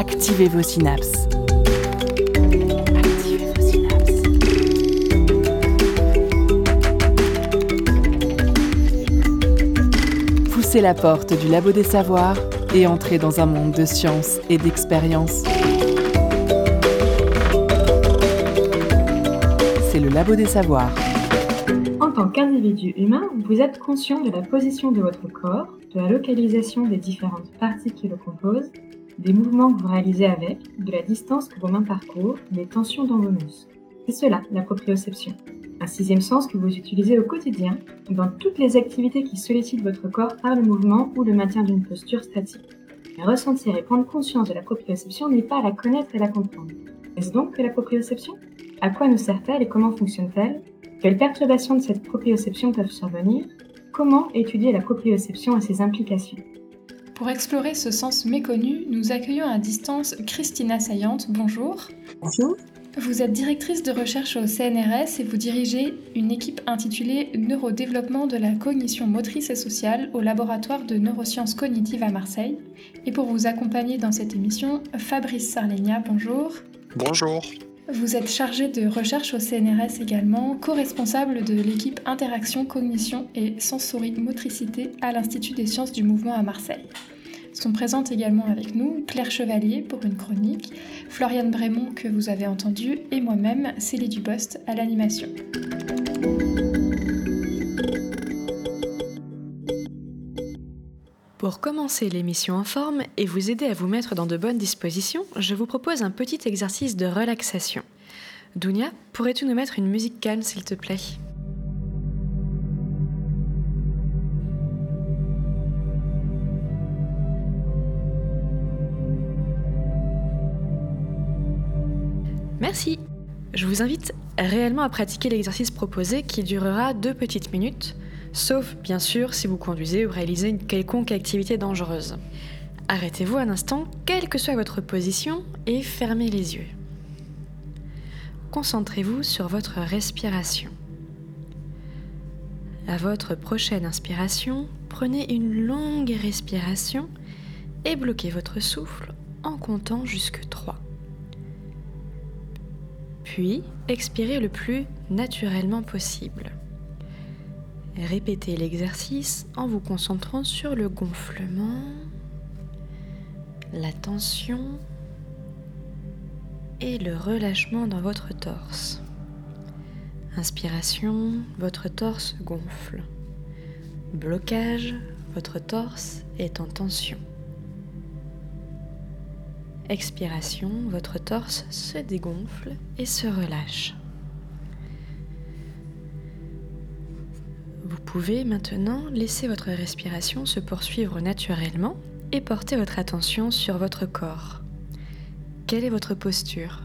activez vos synapses. Poussez la porte du labo des savoirs et entrez dans un monde de science et d'expérience. C'est le labo des savoirs. En tant qu'individu humain, vous êtes conscient de la position de votre corps, de la localisation des différentes parties qui le composent, des mouvements que vous réalisez avec, de la distance que vos mains parcourent, des tensions dans vos muscles. C'est cela, la proprioception. Un sixième sens que vous utilisez au quotidien dans toutes les activités qui sollicitent votre corps par le mouvement ou le maintien d'une posture statique. Mais ressentir et prendre conscience de la proprioception n'est pas la connaître et la comprendre. Est-ce donc que la proprioception? À quoi nous sert-elle et comment fonctionne-t-elle? Quelles perturbations de cette proprioception peuvent survenir? Comment étudier la proprioception et ses implications? Pour explorer ce sens méconnu, nous accueillons à distance Christina Saillante. Bonjour. Bonjour. Vous êtes directrice de recherche au CNRS et vous dirigez une équipe intitulée Neurodéveloppement de la cognition motrice et sociale au laboratoire de neurosciences cognitives à Marseille. Et pour vous accompagner dans cette émission, Fabrice Sarlegna, bonjour. Bonjour. Vous êtes chargé de recherche au CNRS également, co-responsable de l'équipe Interaction, Cognition et Sensorimotricité à l'Institut des sciences du mouvement à Marseille. Sont présentes également avec nous Claire Chevalier pour une chronique, Floriane Brémond que vous avez entendu et moi-même Célie Dubost à l'animation. Pour commencer l'émission en forme et vous aider à vous mettre dans de bonnes dispositions, je vous propose un petit exercice de relaxation. Dounia, pourrais-tu nous mettre une musique calme s'il te plaît? Merci. Je vous invite réellement à pratiquer l'exercice proposé qui durera deux petites minutes, sauf bien sûr si vous conduisez ou réalisez une quelconque activité dangereuse. Arrêtez-vous un instant, quelle que soit votre position, et fermez les yeux. Concentrez-vous sur votre respiration. À votre prochaine inspiration, prenez une longue respiration et bloquez votre souffle en comptant jusque 3. Puis, expirez le plus naturellement possible. Répétez l'exercice en vous concentrant sur le gonflement, la tension et le relâchement dans votre torse. Inspiration, votre torse gonfle. Blocage, votre torse est en tension. Expiration, votre torse se dégonfle et se relâche. Vous pouvez maintenant laisser votre respiration se poursuivre naturellement et porter votre attention sur votre corps. Quelle est votre posture?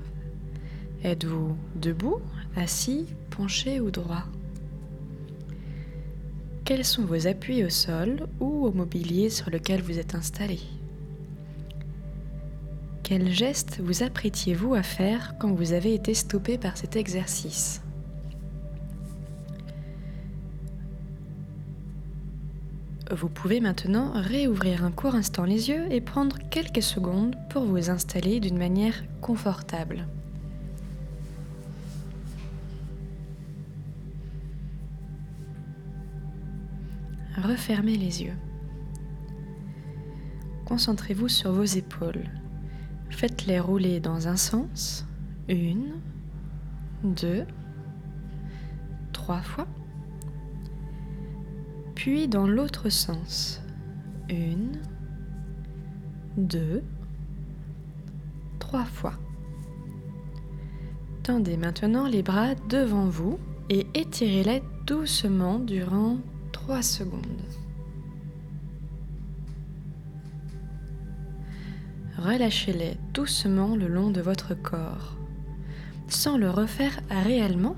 Êtes-vous debout, assis, penché ou droit? Quels sont vos appuis au sol ou au mobilier sur lequel vous êtes installé? Quel geste vous apprêtiez-vous à faire quand vous avez été stoppé par cet exercice? Vous pouvez maintenant réouvrir un court instant les yeux et prendre quelques secondes pour vous installer d'une manière confortable. Refermez les yeux. Concentrez-vous sur vos épaules. Faites-les rouler dans un sens. Une, deux, trois fois. Puis dans l'autre sens. Une, deux, trois fois. Tendez maintenant les bras devant vous et étirez-les doucement durant trois secondes. relâchez-les doucement le long de votre corps. Sans le refaire réellement,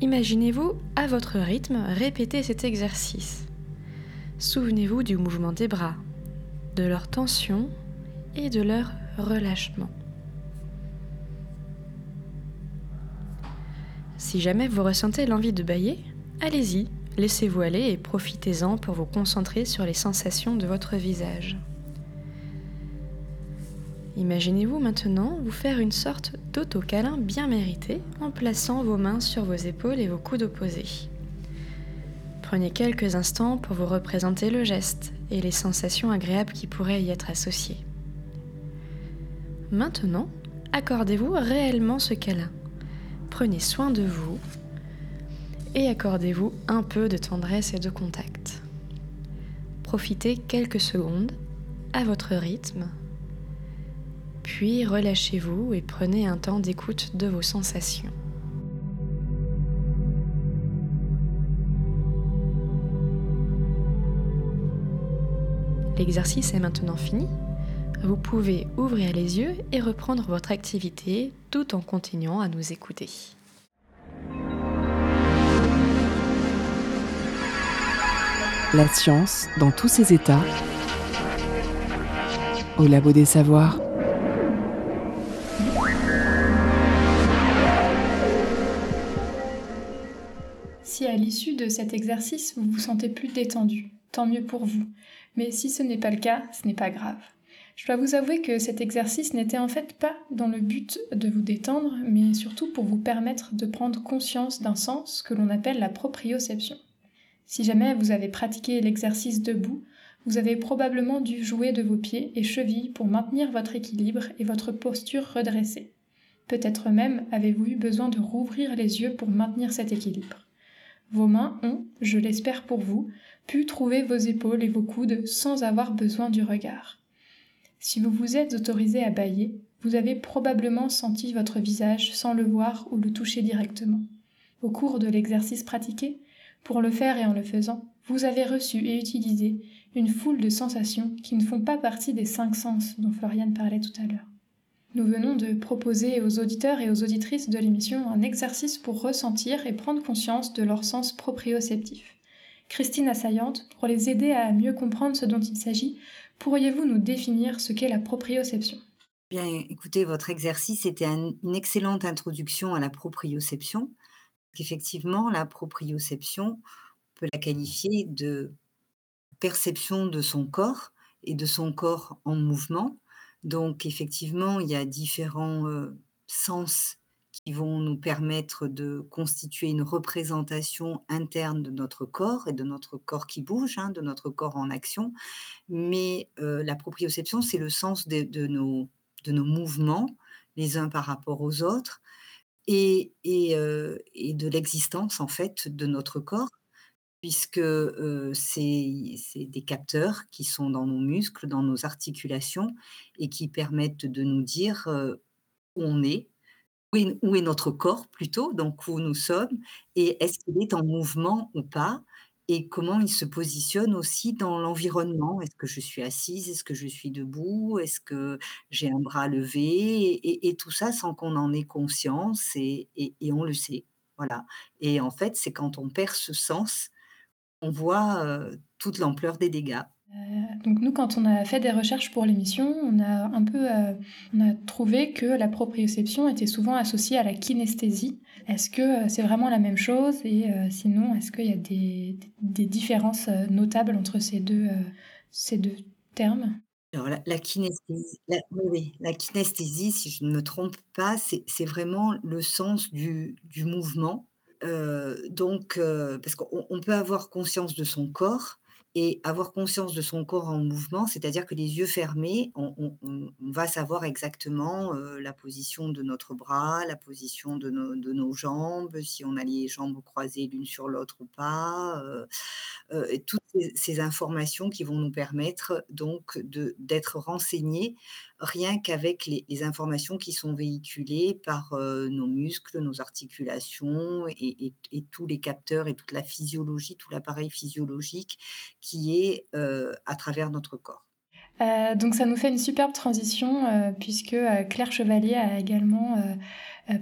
imaginez-vous à votre rythme répéter cet exercice. Souvenez-vous du mouvement des bras, de leur tension et de leur relâchement. Si jamais vous ressentez l'envie de bailler, allez-y, laissez-vous aller et profitez-en pour vous concentrer sur les sensations de votre visage. Imaginez-vous maintenant vous faire une sorte d'auto-câlin bien mérité en plaçant vos mains sur vos épaules et vos coudes opposés. Prenez quelques instants pour vous représenter le geste et les sensations agréables qui pourraient y être associées. Maintenant, accordez-vous réellement ce câlin. Prenez soin de vous et accordez-vous un peu de tendresse et de contact. Profitez quelques secondes à votre rythme puis relâchez-vous et prenez un temps d'écoute de vos sensations. L'exercice est maintenant fini. Vous pouvez ouvrir les yeux et reprendre votre activité tout en continuant à nous écouter. La science dans tous ses états au labo des savoirs. Si à l'issue de cet exercice, vous vous sentez plus détendu, tant mieux pour vous. Mais si ce n'est pas le cas, ce n'est pas grave. Je dois vous avouer que cet exercice n'était en fait pas dans le but de vous détendre, mais surtout pour vous permettre de prendre conscience d'un sens que l'on appelle la proprioception. Si jamais vous avez pratiqué l'exercice debout, vous avez probablement dû jouer de vos pieds et chevilles pour maintenir votre équilibre et votre posture redressée. Peut-être même avez-vous eu besoin de rouvrir les yeux pour maintenir cet équilibre. Vos mains ont, je l'espère pour vous, pu trouver vos épaules et vos coudes sans avoir besoin du regard. Si vous vous êtes autorisé à bailler, vous avez probablement senti votre visage sans le voir ou le toucher directement. Au cours de l'exercice pratiqué, pour le faire et en le faisant, vous avez reçu et utilisé une foule de sensations qui ne font pas partie des cinq sens dont Floriane parlait tout à l'heure. Nous venons de proposer aux auditeurs et aux auditrices de l'émission un exercice pour ressentir et prendre conscience de leur sens proprioceptif. Christine Assaillante, pour les aider à mieux comprendre ce dont il s'agit, pourriez-vous nous définir ce qu'est la proprioception? Bien, écoutez, votre exercice était une excellente introduction à la proprioception. Effectivement, la proprioception, on peut la qualifier de perception de son corps et de son corps en mouvement, donc effectivement, il y a différents, sens qui vont nous permettre de constituer une représentation interne de notre corps et de notre corps qui bouge, hein, de notre corps en action. Mais, la proprioception, c'est le sens de nos de nos mouvements, les uns par rapport aux autres et et et de l'existence, en fait, de notre corps puisque, c'est c'est des capteurs qui sont dans nos muscles, dans nos articulations et qui permettent de nous dire, où on est, où est notre corps plutôt, donc où nous sommes et est-ce qu'il est en mouvement ou pas et comment il se positionne aussi dans l'environnement? Est-ce que je suis assise? Est-ce que je suis debout? Est-ce que j'ai un bras levé? Et tout ça sans qu'on en ait conscience et on le sait, voilà et en fait, c'est quand on perd ce sens on voit, heu, toute l'ampleur des dégâts. Heu, donc nous, quand on a fait des recherches pour l'émission, on a un peu, heu, on a trouvé que la proprioception était souvent associée à la kinesthésie. Est-ce que, heu, c'est vraiment la même chose? Et sinon, est-ce qu'il y a des différences, notables entre ces 2, heu, ces 2 termes? Alors la kinesthésie oui, la kinesthésie, si je ne me trompe pas, c'est vraiment le sens du mouvement donc parce qu'on on peut avoir conscience de son corps et avoir conscience de son corps en mouvement, c'est-à-dire que les yeux fermés, on va savoir exactement, heu, la position de notre bras, la position de nos jambes, si on a les jambes croisées l'une sur l'autre ou pas, heu et toutes ces informations qui vont nous permettre donc d'être renseignés rien qu'avec les les informations qui sont véhiculées par, heu, nos muscles, nos articulations et et et tous les capteurs et toute la physiologie, tout l'appareil physiologique qui est, heu, à travers notre corps. Heu, donc ça nous fait une superbe transition, puisque, Claire Chevalier a également,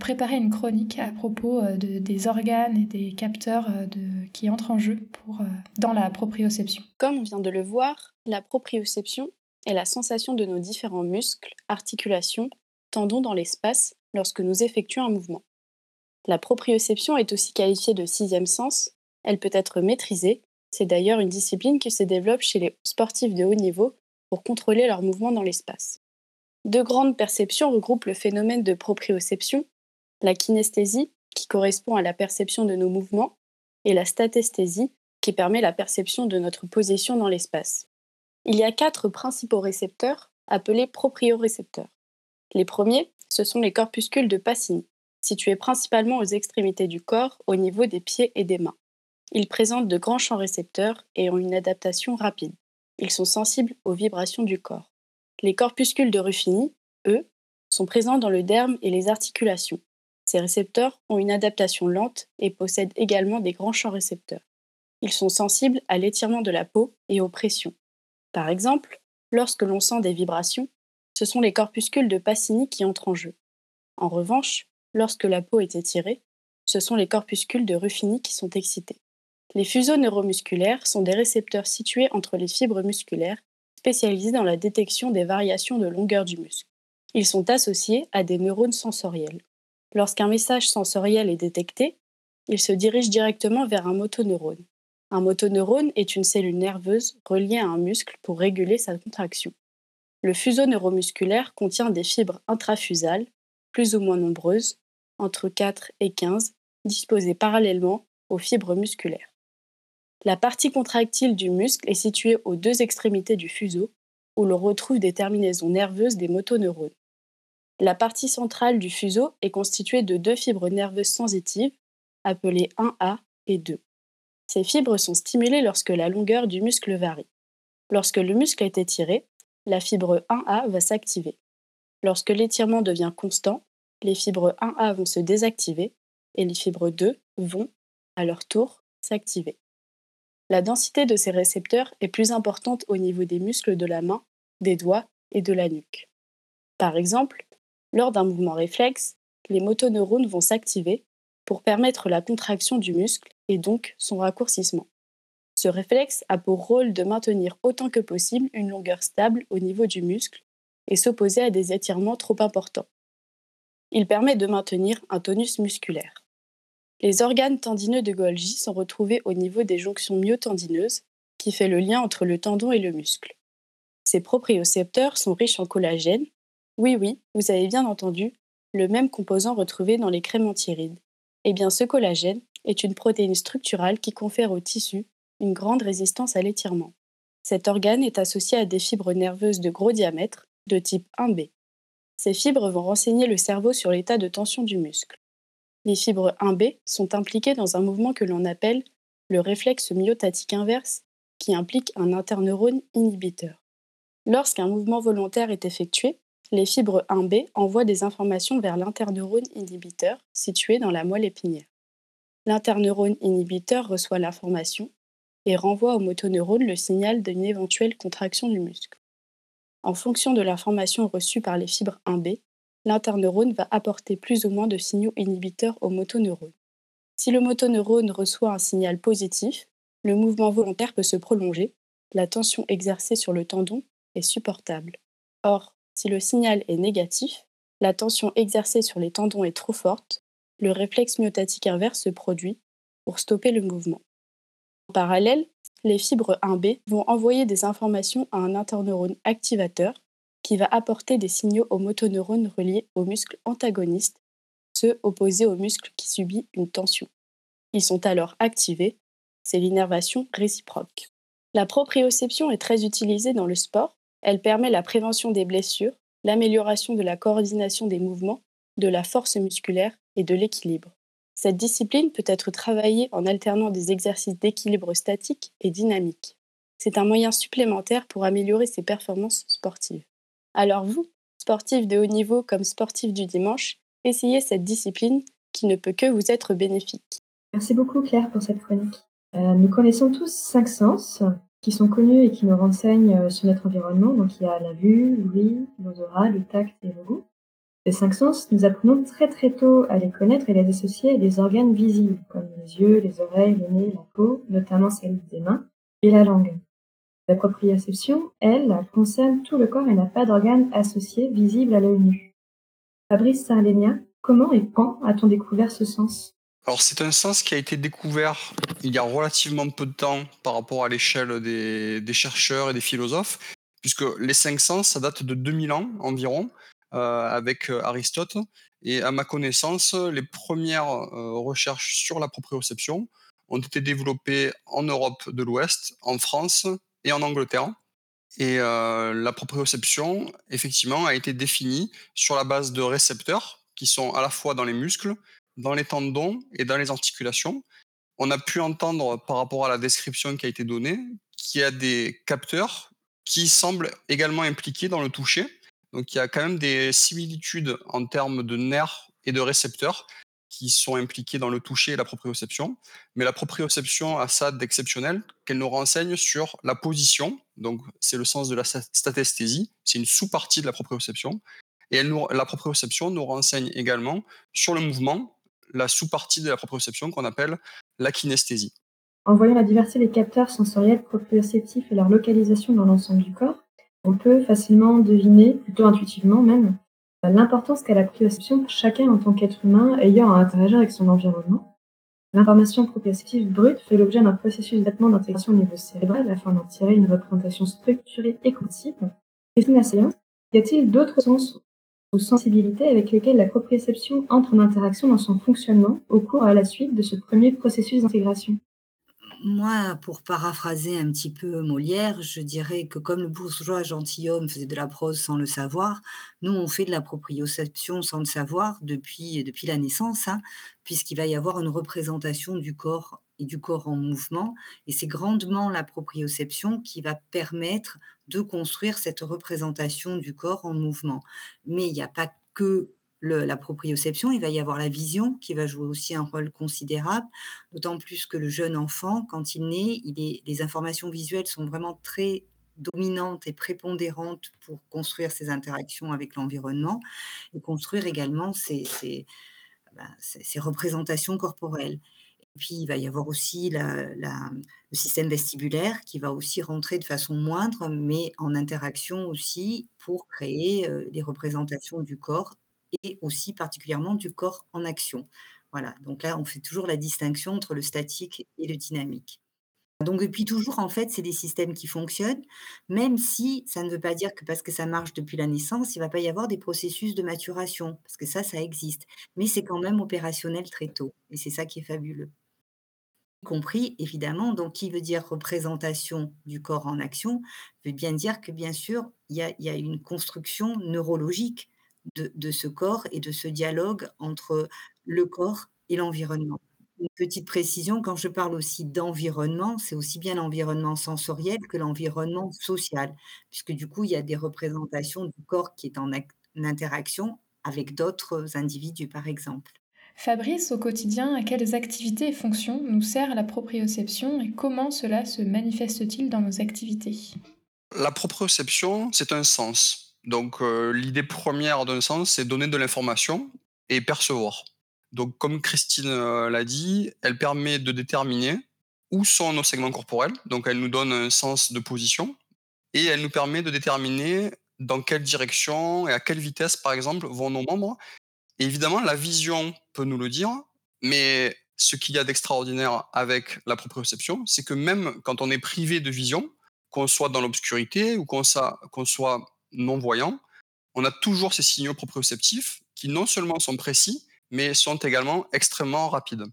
préparé une chronique à propos, de des organes et des capteurs, de qui entrent en jeu pour, dans la proprioception. Comme on vient de le voir, la proprioception est la sensation de nos différents muscles, articulations, tendons dans l'espace lorsque nous effectuons un mouvement. La proprioception est aussi qualifiée de sixième sens. Elle peut être maîtrisée. C'est d'ailleurs une discipline qui se développe chez les sportifs de haut niveau pour contrôler leurs mouvements dans l'espace. Deux grandes perceptions regroupent le phénomène de proprioception, la kinesthésie, qui correspond à la perception de nos mouvements, et la statesthésie, qui permet la perception de notre position dans l'espace. Il y a quatre principaux récepteurs appelés propriorécepteurs. Les premiers, ce sont les corpuscules de Pacini, situés principalement aux extrémités du corps, au niveau des pieds et des mains. Ils présentent de grands champs récepteurs et ont une adaptation rapide. Ils sont sensibles aux vibrations du corps. Les corpuscules de Ruffini, eux, sont présents dans le derme et les articulations. Ces récepteurs ont une adaptation lente et possèdent également des grands champs récepteurs. Ils sont sensibles à l'étirement de la peau et aux pressions. Par exemple, lorsque l'on sent des vibrations, ce sont les corpuscules de Pacini qui entrent en jeu. En revanche, lorsque la peau est étirée, ce sont les corpuscules de Ruffini qui sont excités. Les fuseaux neuromusculaires sont des récepteurs situés entre les fibres musculaires spécialisés dans la détection des variations de longueur du muscle. Ils sont associés à des neurones sensoriels. Lorsqu'un message sensoriel est détecté, il se dirige directement vers un motoneurone. Un motoneurone est une cellule nerveuse reliée à un muscle pour réguler sa contraction. Le fuseau neuromusculaire contient des fibres intrafusales, plus ou moins nombreuses, entre 4 et 15, disposées parallèlement aux fibres musculaires. La partie contractile du muscle est située aux deux extrémités du fuseau, où l'on retrouve des terminaisons nerveuses des motoneurones. La partie centrale du fuseau est constituée de deux fibres nerveuses sensitives, appelées 1A et 2. Ces fibres sont stimulées lorsque la longueur du muscle varie. Lorsque le muscle est étiré, la fibre 1A va s'activer. Lorsque l'étirement devient constant, les fibres 1A vont se désactiver et les fibres 2 vont, à leur tour, s'activer. La densité de ces récepteurs est plus importante au niveau des muscles de la main, des doigts et de la nuque. Par exemple, lors d'un mouvement réflexe, les motoneurones vont s'activer pour permettre la contraction du muscle et donc son raccourcissement. Ce réflexe a pour rôle de maintenir autant que possible une longueur stable au niveau du muscle et s'opposer à des étirements trop importants. Il permet de maintenir un tonus musculaire. Les organes tendineux de Golgi sont retrouvés au niveau des jonctions myotendineuses, qui fait le lien entre le tendon et le muscle. Ces propriocepteurs sont riches en collagène. Oui, oui, vous avez bien entendu, le même composant retrouvé dans les crémentirides. Eh bien, ce collagène est une protéine structurale qui confère au tissu une grande résistance à l'étirement. Cet organe est associé à des fibres nerveuses de gros diamètre, de type 1B. Ces fibres vont renseigner le cerveau sur l'état de tension du muscle les fibres 1B sont impliquées dans un mouvement que l'on appelle le réflexe myotatique inverse, qui implique un interneurone inhibiteur. Lorsqu'un mouvement volontaire est effectué, les fibres 1B envoient des informations vers l'interneurone inhibiteur situé dans la moelle épinière. L'interneurone inhibiteur reçoit l'information et renvoie au motoneurone le signal d'une éventuelle contraction du muscle. En fonction de l'information reçue par les fibres 1B, l'interneurone va apporter plus ou moins de signaux inhibiteurs au motoneurone. Si le motoneurone reçoit un signal positif, le mouvement volontaire peut se prolonger, la tension exercée sur le tendon est supportable. Or, si le signal est négatif, la tension exercée sur les tendons est trop forte, le réflexe myotatique inverse se produit pour stopper le mouvement. En parallèle, les fibres 1B vont envoyer des informations à un interneurone activateur qui va apporter des signaux aux motoneurones reliés aux muscles antagonistes, ceux opposés au muscle qui subit une tension. Ils sont alors activés, c'est l'innervation réciproque. La proprioception est très utilisée dans le sport, elle permet la prévention des blessures, l'amélioration de la coordination des mouvements, de la force musculaire et de l'équilibre. Cette discipline peut être travaillée en alternant des exercices d'équilibre statique et dynamique. C'est un moyen supplémentaire pour améliorer ses performances sportives. Alors vous, sportif de haut niveau comme sportif du dimanche, essayez cette discipline qui ne peut que vous être bénéfique. Merci beaucoup Claire pour cette chronique. Euh, nous connaissons tous cinq sens qui sont connus et qui nous renseignent euh, sur notre environnement. Donc il y a la vue, l'ouïe, l'odorat, le tact et le goût. Ces cinq sens, nous apprenons très très tôt à les connaître et les associer à des organes visibles, comme les yeux, les oreilles, le nez, la peau, notamment celle des mains, et la langue. La proprioception, elle, concerne tout le corps et n'a pas d'organes associés visibles à l'œil nu. Fabrice Sarlénia, comment et quand a-t-on découvert ce sens? Alors c'est un sens qui a été découvert il y a relativement peu de temps par rapport à l'échelle des, chercheurs et des philosophes. puisque les cinq sens, ça date de 2000 ans environ, avec Aristote. Et à ma connaissance, les premières recherches sur la proprioception ont été développées en Europe de l'Ouest, en France et en Angleterre. Et la proprioception, effectivement, a été définie sur la base de récepteurs qui sont à la fois dans les muscles, dans les tendons et dans les articulations. On a pu entendre par rapport à la description qui a été donnée qu'il y a des capteurs qui semblent également impliqués dans le toucher. Donc il y a quand même des similitudes en termes de nerfs et de récepteurs qui sont impliqués dans le toucher et la proprioception. Mais la proprioception a ça d'exceptionnel qu'elle nous renseigne sur la position. Donc c'est le sens de la statesthésie. C'est une sous-partie de la proprioception. Et la proprioception nous renseigne également sur le mouvement, la sous-partie de la proprioception qu'on appelle la kinesthésie. En voyant la diversité des capteurs sensoriels proprioceptifs et leur localisation dans l'ensemble du corps, on peut facilement deviner, plutôt intuitivement même, l'importance qu'a la proprioception pour chacun en tant qu'être humain ayant à interagir avec son environnement. L'information proprioceptive brute fait l'objet d'un processus d'attement d'intégration au niveau cérébral afin d'en tirer une représentation structurée et cognitive. Question la séance, y a-t-il d'autres sens ou sensibilités avec lesquelles la proprioception entre en interaction dans son fonctionnement au cours à la suite de ce premier processus d'intégration? Moi, pour paraphraser un petit peu Molière, je dirais que comme le bourgeois gentilhomme faisait de la prose sans le savoir, nous, on fait de la proprioception sans le savoir depuis, depuis la naissance, hein, puisqu'il va y avoir une représentation du corps et du corps en mouvement. Et c'est grandement la proprioception qui va permettre de construire cette représentation du corps en mouvement. Mais il n'y a pas que la proprioception, il va y avoir la vision qui va jouer aussi un rôle considérable, d'autant plus que le jeune enfant, quand il naît, les informations visuelles sont vraiment très dominantes et prépondérantes pour construire ses interactions avec l'environnement et construire également ses, ben, représentations corporelles. Et puis, il va y avoir aussi le système vestibulaire qui va aussi rentrer de façon moindre, mais en interaction aussi pour créer euh, les représentations du corps et aussi particulièrement du corps en action. Voilà, donc là, on fait toujours la distinction entre le statique et le dynamique. Donc depuis toujours, en fait, c'est des systèmes qui fonctionnent, même si ça ne veut pas dire que parce que ça marche depuis la naissance, il ne va pas y avoir des processus de maturation, parce que ça, ça existe. Mais c'est quand même opérationnel très tôt, et c'est ça qui est fabuleux. Y compris, évidemment, donc qui veut dire représentation du corps en action, veut bien dire que, bien sûr, il y y a une construction neurologique de, ce corps et de ce dialogue entre le corps et l'environnement. Une petite précision, quand je parle aussi d'environnement, c'est aussi bien l'environnement sensoriel que l'environnement social, puisque du coup, il y a des représentations du corps qui est en, interaction avec d'autres individus, par exemple. Fabrice, au quotidien, à quelles activités et fonctions nous sert la proprioception et comment cela se manifeste-t-il dans nos activités? La proprioception, c'est un sens. Donc euh, l'idée première d'un sens, c'est donner de l'information et percevoir. Donc comme Christine euh, l'a dit, elle permet de déterminer où sont nos segments corporels. Donc elle nous donne un sens de position et elle nous permet de déterminer dans quelle direction et à quelle vitesse, par exemple, vont nos membres. évidemment, la vision peut nous le dire, mais ce qu'il y a d'extraordinaire avec la proprioception, c'est que même quand on est privé de vision, qu'on soit dans l'obscurité ou qu'on soit non-voyants, on a toujours ces signaux proprioceptifs qui non seulement sont précis, mais sont également extrêmement rapides.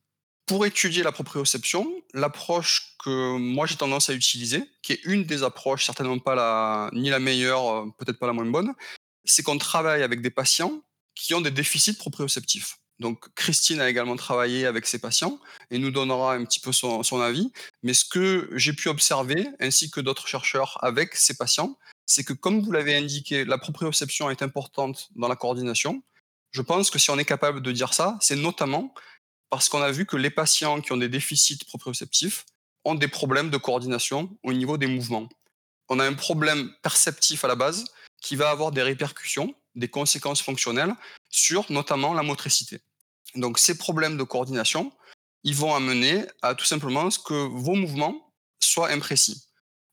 Pour étudier la proprioception, l'approche que moi j'ai tendance à utiliser, qui est une des approches, certainement pas la, ni la meilleure, euh, peut-être pas la moins bonne, c'est qu'on travaille avec des patients qui ont des déficits proprioceptifs. Donc Christine a également travaillé avec ses patients et nous donnera un petit peu son avis. Mais ce que j'ai pu observer, ainsi que d'autres chercheurs avec ces patients, c'est que comme vous l'avez indiqué, la proprioception est importante dans la coordination. Je pense que si on est capable de dire ça, c'est notamment parce qu'on a vu que les patients qui ont des déficits proprioceptifs ont des problèmes de coordination au niveau des mouvements. On a un problème perceptif à la base qui va avoir des répercussions, des conséquences fonctionnelles sur notamment la motricité. Donc ces problèmes de coordination, ils vont amener à tout simplement ce que vos mouvements soient imprécis.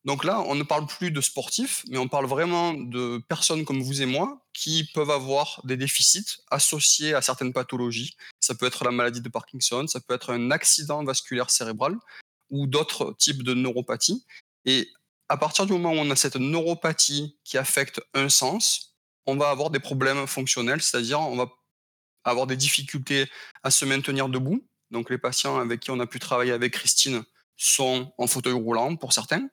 Donc là, on ne parle plus de sportifs, mais on parle vraiment de personnes comme vous et moi qui peuvent avoir des déficits associés à certaines pathologies. Ça peut être la maladie de Parkinson, ça peut être un accident vasculaire cérébral ou d'autres types de neuropathie. Et à partir du moment où on a cette neuropathie qui affecte un sens, on va avoir des problèmes fonctionnels, c'est-à-dire on va avoir des difficultés à se maintenir debout. Donc les patients avec qui on a pu travailler avec Christine sont en fauteuil roulant pour certains.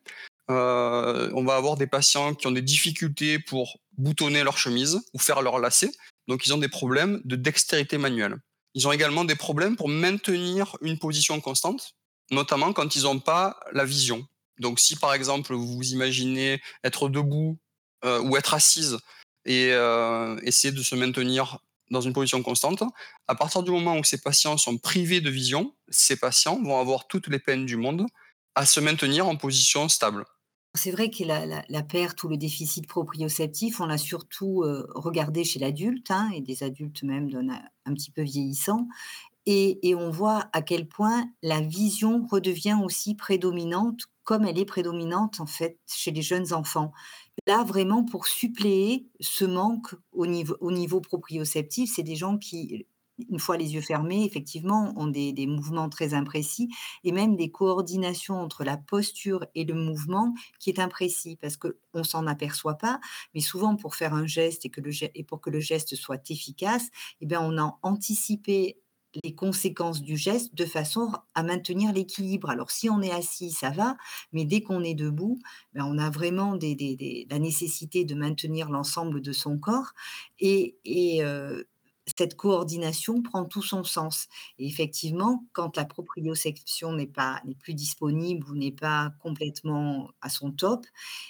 Euh, on va avoir des patients qui ont des difficultés pour boutonner leur chemise ou faire leur lacet. Donc ils ont des problèmes de dextérité manuelle. Ils ont également des problèmes pour maintenir une position constante, notamment quand ils n'ont pas la vision. Donc si par exemple vous vous imaginez être debout euh, ou être assise et euh, essayer de se maintenir dans une position constante, à partir du moment où ces patients sont privés de vision, ces patients vont avoir toutes les peines du monde à se maintenir en position stable. C'est vrai que la, perte ou le déficit proprioceptif, on l'a surtout euh, regardé chez l'adulte, hein, et des adultes même d'un un petit peu vieillissants. Et, on voit à quel point la vision redevient aussi prédominante, comme elle est prédominante en fait chez les jeunes enfants. Là, vraiment, pour suppléer ce manque au niveau proprioceptif, c'est des gens qui une fois les yeux fermés, effectivement, ont des, des, mouvements très imprécis et même des coordinations entre la posture et le mouvement qui est imprécis parce qu'on s'en aperçoit pas, mais souvent pour faire un geste et, pour que le geste soit efficace, eh bien, on a anticipé les conséquences du geste de façon à maintenir l'équilibre. Alors si on est assis, ça va, mais dès qu'on est debout, ben, on a vraiment des, des, la nécessité de maintenir l'ensemble de son corps et, et euh, cette coordination prend tout son sens. Et effectivement, quand la proprioception n'est pas n'est plus disponible ou n'est pas complètement à son top,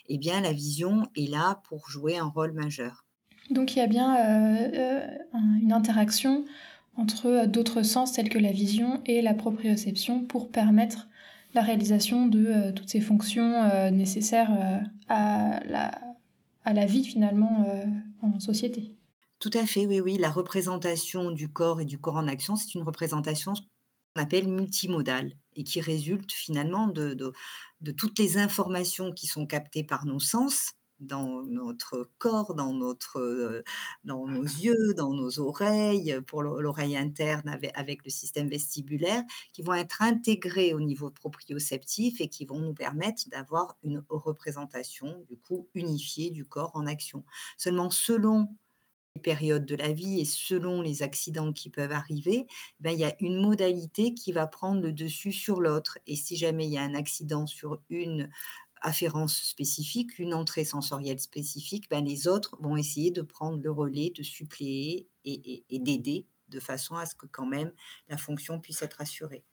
eh bien la vision est là pour jouer un rôle majeur. Donc il y a bien euh, euh, une interaction entre d'autres sens tels que la vision et la proprioception pour permettre la réalisation de euh, toutes ces fonctions nécessaires à la, à, la, vie finalement en société. Tout à fait, oui, oui. La représentation du corps et du corps en action, c'est une représentation qu'on appelle multimodale et qui résulte finalement de, de, toutes les informations qui sont captées par nos sens dans notre corps, dans, notre, euh, dans nos yeux, dans nos oreilles, pour l'oreille interne avec, avec, le système vestibulaire, qui vont être intégrés au niveau proprioceptif et qui vont nous permettre d'avoir une représentation du coup unifiée du corps en action. Seulement selon périodes de la vie et selon les accidents qui peuvent arriver, ben, il y a une modalité qui va prendre le dessus sur l'autre. Et si jamais il y a un accident sur une afférence spécifique, une entrée sensorielle spécifique, ben, les autres vont essayer de prendre le relais, de suppléer et, et d'aider de façon à ce que quand même la fonction puisse être assurée.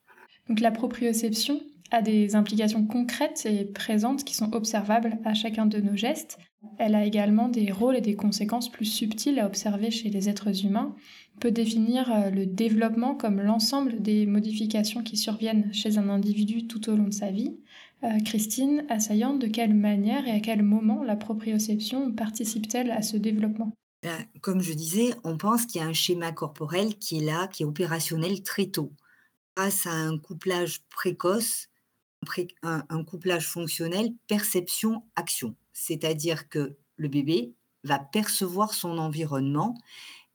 Donc la proprioception a des implications concrètes et présentes qui sont observables à chacun de nos gestes. Elle a également des rôles et des conséquences plus subtiles à observer chez les êtres humains. Peut définir euh, le développement comme l'ensemble des modifications qui surviennent chez un individu tout au long de sa vie. Euh, Christine, assaillante, de quelle manière et à quel moment la proprioception participe-t-elle à ce développement? Ben, Comme je disais, on pense qu'il y a un schéma corporel qui est là, qui est opérationnel très tôt. Grâce à un couplage précoce, un couplage fonctionnel perception-action c'est-à-dire que le bébé va percevoir son environnement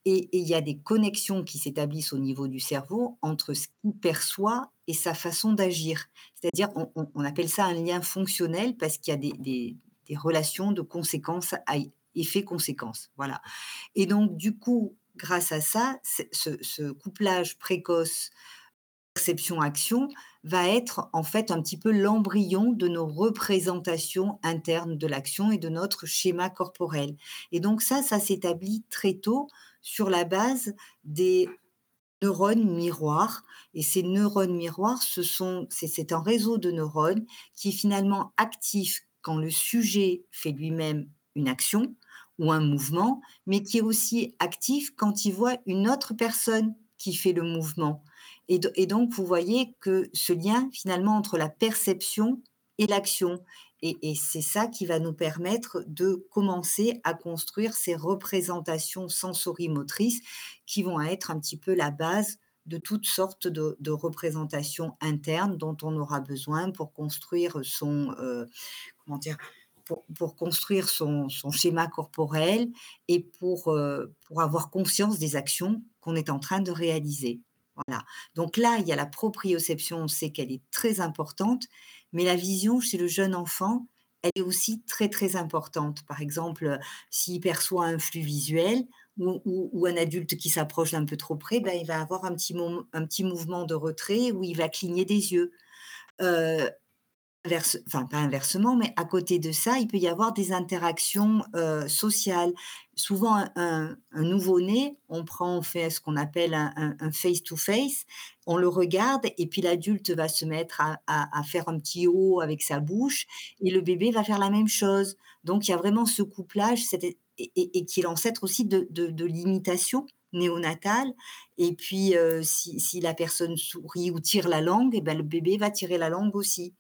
et il y a des connexions qui s'établissent au niveau du cerveau entre ce qu'il perçoit et sa façon d'agir. C'est-à-dire, on, appelle ça un lien fonctionnel parce qu'il y a des, relations de conséquences à effet-conséquence. Voilà. Et donc, du coup, grâce à ça, ce couplage précoce perception-action va être en fait un petit peu l'embryon de nos représentations internes de l'action et de notre schéma corporel. Et donc ça, ça s'établit très tôt sur la base des neurones miroirs. Et ces neurones miroirs, ce sont, c'est un réseau de neurones qui est finalement actif quand le sujet fait lui-même une action ou un mouvement, mais qui est aussi actif quand il voit une autre personne qui fait le mouvement. Et, donc, vous voyez que ce lien, finalement, entre la perception et l'action, et, c'est ça qui va nous permettre de commencer à construire ces représentations sensorimotrices qui vont être un petit peu la base de toutes sortes de, représentations internes dont on aura besoin pour construire son, euh, construire son, schéma corporel et euh, pour avoir conscience des actions qu'on est en train de réaliser. Donc là, il y a la proprioception, on sait qu'elle est très importante, mais la vision chez le jeune enfant, elle est aussi très très importante. Par exemple, s'il perçoit un flux visuel ou, un adulte qui s'approche d'un peu trop près, ben, il va avoir un petit, un petit mouvement de retrait où il va cligner des yeux. Euh, enfin pas inversement, mais à côté de ça, il peut y avoir des interactions sociales. Souvent, un, nouveau-né, on prend, on fait ce qu'on appelle un face-to-face, on le regarde et puis l'adulte va se mettre à, faire un petit haut avec sa bouche et le bébé va faire la même chose. Donc, il y a vraiment ce couplage et, qui est l'ancêtre aussi de, l'imitation néonatale. Et puis, si, la personne sourit ou tire la langue, et eh ben, le bébé va tirer la langue aussi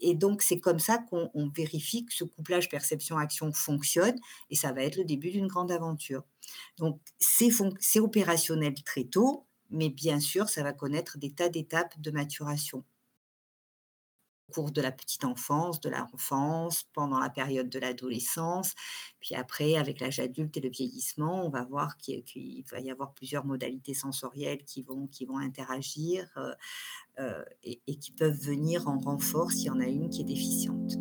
et donc, c'est comme ça qu'on vérifie que ce couplage perception-action fonctionne et ça va être le début d'une grande aventure. Donc, c'est opérationnel très tôt, mais bien sûr, ça va connaître des tas d'étapes de maturation cours de la petite enfance, de l'enfance, pendant la période de l'adolescence. Puis après, avec l'âge adulte et le vieillissement, on va voir qu'il va y avoir plusieurs modalités sensorielles qui vont, qui vont interagir euh, euh, et, qui peuvent venir en renfort s'il y en a une qui est déficiente.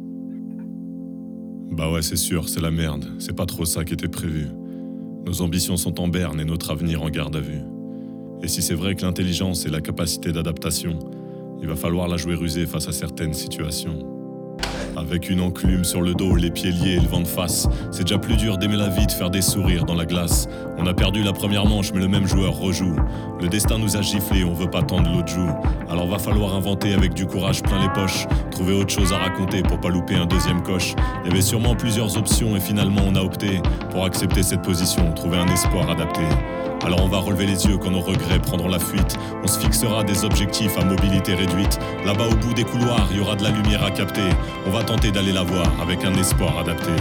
Bah ouais, c'est sûr, c'est la merde. C'est pas trop ça qui était prévu. Nos ambitions sont en berne et notre avenir en garde à vue. Et si c'est vrai que l'intelligence et la capacité d'adaptation, il va falloir la jouer rusée face à certaines situations. Avec une enclume sur le dos, les pieds liés et le vent de face, c'est déjà plus dur d'aimer la vie, de faire des sourires dans la glace. On a perdu la première manche, mais le même joueur rejoue. Le destin nous a giflé, on veut pas tendre l'autre joue. Alors va falloir inventer avec du courage plein les poches, trouver autre chose à raconter pour pas louper un deuxième coche. Il y avait sûrement plusieurs options et finalement on a opté pour accepter cette position, trouver un espoir adapté. Alors on va relever les yeux quand nos regrets prendront la fuite. On se fixera des objectifs à mobilité réduite. Là-bas au bout des couloirs, il y aura de la lumière à capter. On va tenter d'aller la voir avec un espoir adapté.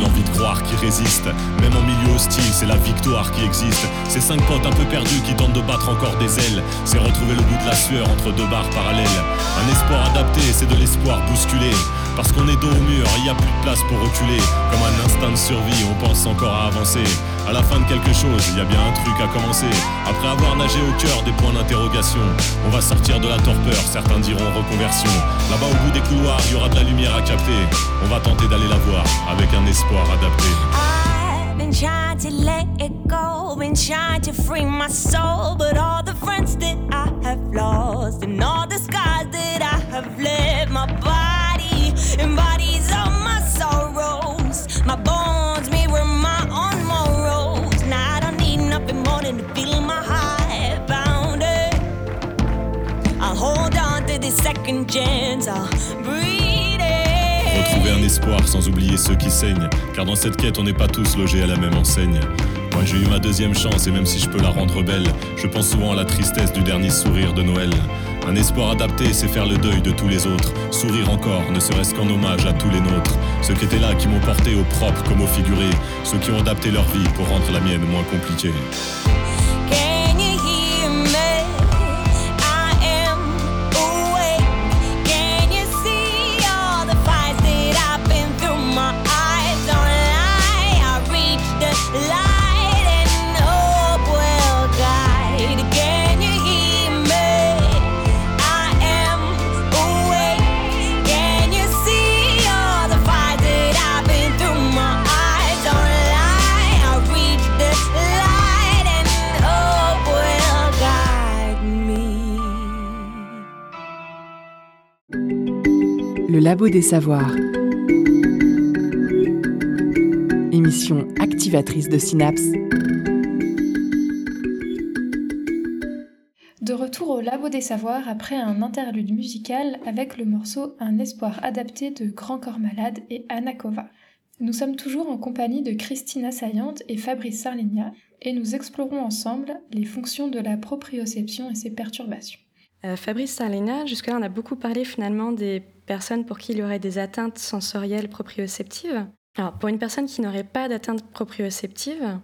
L'envie de croire qui résiste. Même en milieu hostile, c'est la victoire qui existe. Ces cinq potes un peu perdus qui tentent de battre encore des ailes. C'est retrouver le bout de la sueur entre deux barres parallèles. Un espoir adapté, c'est de l'espoir bousculé. Parce qu'on est dos au mur, il n'y a plus de place pour reculer. Comme un instinct de survie, on pense encore à avancer. À la fin de quelque chose, il y a bien un truc à commencer. Après avoir nagé au cœur des points d'interrogation, on va sortir de la torpeur, certains diront reconversion. Là-bas au bout des couloirs, il y aura de la lumière à capter. On va tenter d'aller la voir avec un espoir adapté. been trying to let go, been trying to free my soul. But all the friends that I have lost, and all the that I have left, my body Retrouver un espoir sans oublier ceux qui saignent, car dans cette quête on n'est pas tous logés à la même enseigne. Moi j'ai eu ma deuxième chance et même si je peux la rendre belle, je pense souvent à la tristesse du dernier sourire de Noël. Un espoir adapté, c'est faire le deuil de tous les autres. Sourire encore, ne serait-ce qu'en hommage à tous les nôtres. Ceux qui étaient là, qui m'ont porté au propre comme au figuré. Ceux qui ont adapté leur vie pour rendre la mienne moins compliquée. Labo des Savoirs. Émission activatrice de synapses. De retour au Labo des Savoirs après un interlude musical avec le morceau Un espoir adapté de Grand Corps Malade et Anakova. Nous sommes toujours en compagnie de Christine Assaillante et Fabrice Sarligna et nous explorons ensemble les fonctions de la proprioception et ses perturbations. Euh, Fabrice Sarligna, jusque-là on a beaucoup parlé finalement des personnes pour qui il y aurait des atteintes sensorielles proprioceptives. Alors, pour une personne qui n'aurait pas d'atteinte proprioceptive,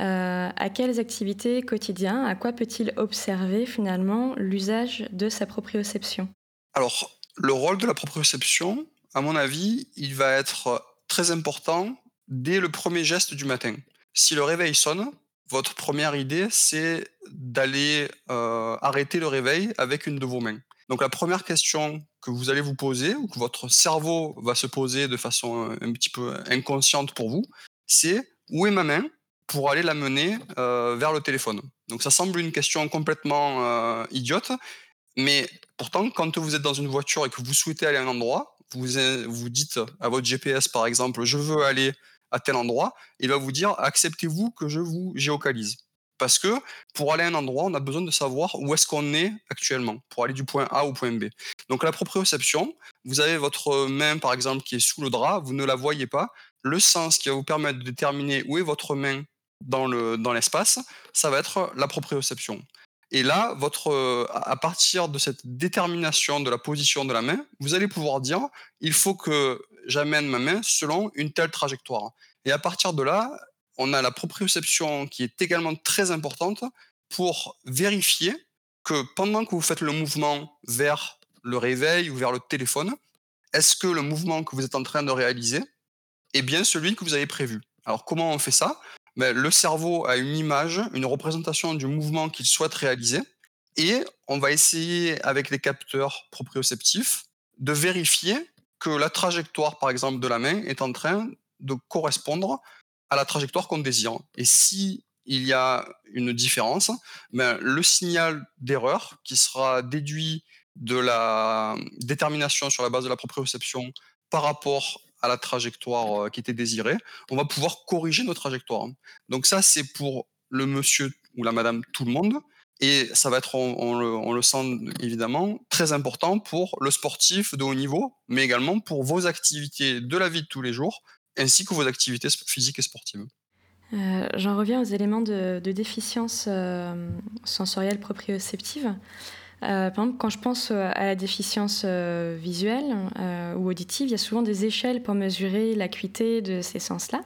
euh, à quelles activités quotidiennes, à quoi peut-il observer finalement l'usage de sa proprioception? Alors, Le rôle de la proprioception, à mon avis, il va être très important dès le premier geste du matin. Si le réveil sonne, votre première idée, c'est d'aller euh, arrêter le réveil avec une de vos mains. Donc la première question que vous allez vous poser, ou que votre cerveau va se poser de façon un petit peu inconsciente pour vous, c'est où est ma main pour aller la mener euh, vers le téléphone? Donc ça semble une question complètement euh, idiote, mais pourtant, quand vous êtes dans une voiture et que vous souhaitez aller à un endroit, vous vous dites à votre GPS par exemple, je veux aller à tel endroit, il va vous dire acceptez-vous que je vous géocalise. Parce que pour aller à un endroit, on a besoin de savoir où est-ce qu'on est actuellement, pour aller du point A au point B. Donc la proprioception, vous avez votre main par exemple qui est sous le drap, vous ne la voyez pas. Le sens qui va vous permettre de déterminer où est votre main dans l'espace, dans ça va être la proprioception. Et là, votre, à partir de cette détermination de la position de la main, vous allez pouvoir dire, il faut que j'amène ma main selon une telle trajectoire. Et à partir de là, on a la proprioception qui est également très importante pour vérifier que pendant que vous faites le mouvement vers le réveil ou vers le téléphone, est-ce que le mouvement que vous êtes en train de réaliser est bien celui que vous avez prévu? Alors comment on fait ça? Ben, Le cerveau a une image, une représentation du mouvement qu'il souhaite réaliser, et on va essayer avec les capteurs proprioceptifs de vérifier que la trajectoire, par exemple, de la main est en train de correspondre à la trajectoire qu'on désire. Et si il y a une différence, ben, le signal d'erreur qui sera déduit de la détermination sur la base de la proprioception par rapport à la trajectoire euh, qui était désirée, on va pouvoir corriger nos trajectoires. Donc ça, c'est pour le monsieur ou la madame tout le monde. Et ça va être, on, le, sent évidemment, très important pour le sportif de haut niveau, mais également pour vos activités de la vie de tous les jours, ainsi que vos activités physiques et sportives. Euh, j'en reviens aux éléments de, déficience euh, sensorielle proprioceptive. Euh, par exemple, quand je pense à la déficience visuelle ou auditive, il y a souvent des échelles pour mesurer l'acuité de ces sens-là.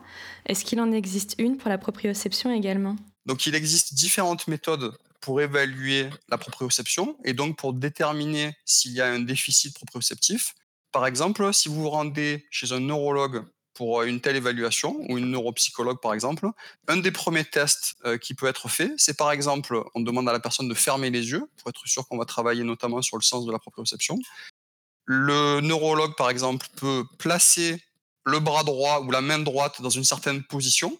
Est-ce qu'il en existe une pour la proprioception également? Donc il existe différentes méthodes pour évaluer la proprioception et donc pour déterminer s'il y a un déficit proprioceptif. Par exemple, si vous vous rendez chez un neurologue pour une telle évaluation, ou une neuropsychologue par exemple, un des premiers tests euh, qui peut être fait, c'est par exemple, on demande à la personne de fermer les yeux pour être sûr qu'on va travailler notamment sur le sens de la proprioception. Le neurologue, par exemple, peut placer le bras droit ou la main droite dans une certaine position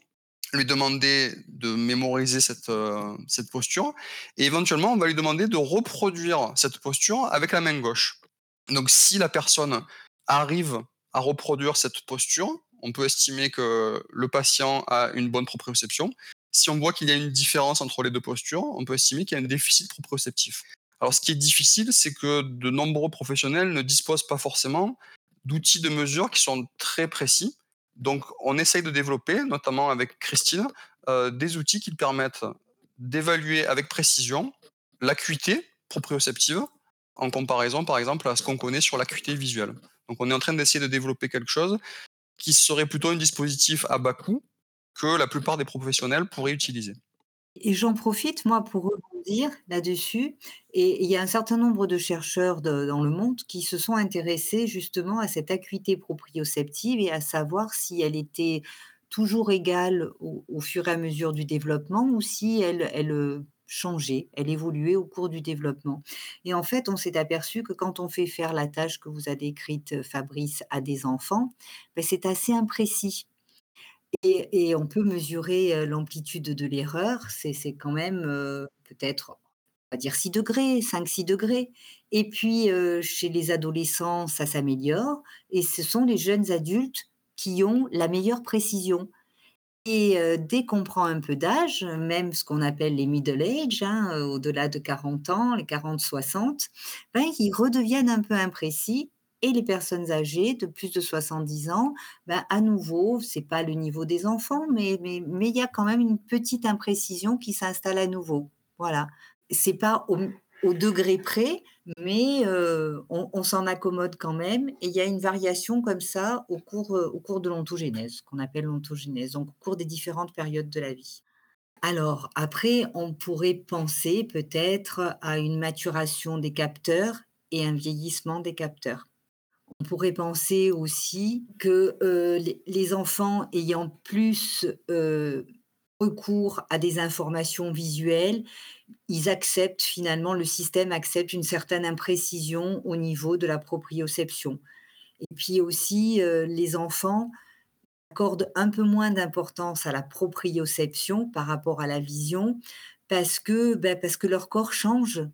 lui demander de mémoriser cette, euh, cette posture et éventuellement on va lui demander de reproduire cette posture avec la main gauche. Donc si la personne arrive à reproduire cette posture, on peut estimer que le patient a une bonne proprioception. Si on voit qu'il y a une différence entre les deux postures, on peut estimer qu'il y a un déficit proprioceptif. Alors ce qui est difficile, c'est que de nombreux professionnels ne disposent pas forcément d'outils de mesure qui sont très précis donc, on essaye de développer, notamment avec Christine, euh, des outils qui permettent d'évaluer avec précision l'acuité proprioceptive en comparaison, par exemple, à ce qu'on connaît sur l'acuité visuelle. Donc, on est en train d'essayer de développer quelque chose qui serait plutôt un dispositif à bas coût que la plupart des professionnels pourraient utiliser. Et j'en profite, moi, pour rebondir là-dessus. Et il y a un certain nombre de chercheurs dans le monde qui se sont intéressés justement à cette acuité proprioceptive et à savoir si elle était toujours égale au, fur et à mesure du développement ou si elle, euh, changeait, elle évoluait au cours du développement. Et en fait, on s'est aperçu que quand on fait faire la tâche que vous a décrite Fabrice à des enfants, ben, c'est assez imprécis. Et on peut mesurer, l'amplitude de l'erreur. C'est quand même, peut-être, on va dire 6 degrés, 5-6 degrés. Et puis, chez les adolescents, ça s'améliore et ce sont les jeunes adultes qui ont la meilleure précision. Et dès qu'on prend un peu d'âge, même ce qu'on appelle les middle age, hein, au-delà de 40 ans, les 40-60, ben, ils redeviennent un peu imprécis et les personnes âgées de plus de 70 ans, ben, à nouveau, ce n'est pas le niveau des enfants, mais mais il y a quand même une petite imprécision qui s'installe à nouveau. Voilà. C'est pas au au degré près, mais euh, on, s'en accommode quand même. Et il y a une variation comme ça au cours, euh, au cours de l'ontogénèse, qu'on appelle l'ontogénèse, donc au cours des différentes périodes de la vie. Alors après, on pourrait penser peut-être à une maturation des capteurs et un vieillissement des capteurs. On pourrait penser aussi que euh, les, enfants ayant plus euh, recours à des informations visuelles, ils acceptent finalement, le système accepte une certaine imprécision au niveau de la proprioception. Et puis aussi, euh, les enfants accordent un peu moins d'importance à la proprioception par rapport à la vision parce que, ben, parce que leur corps change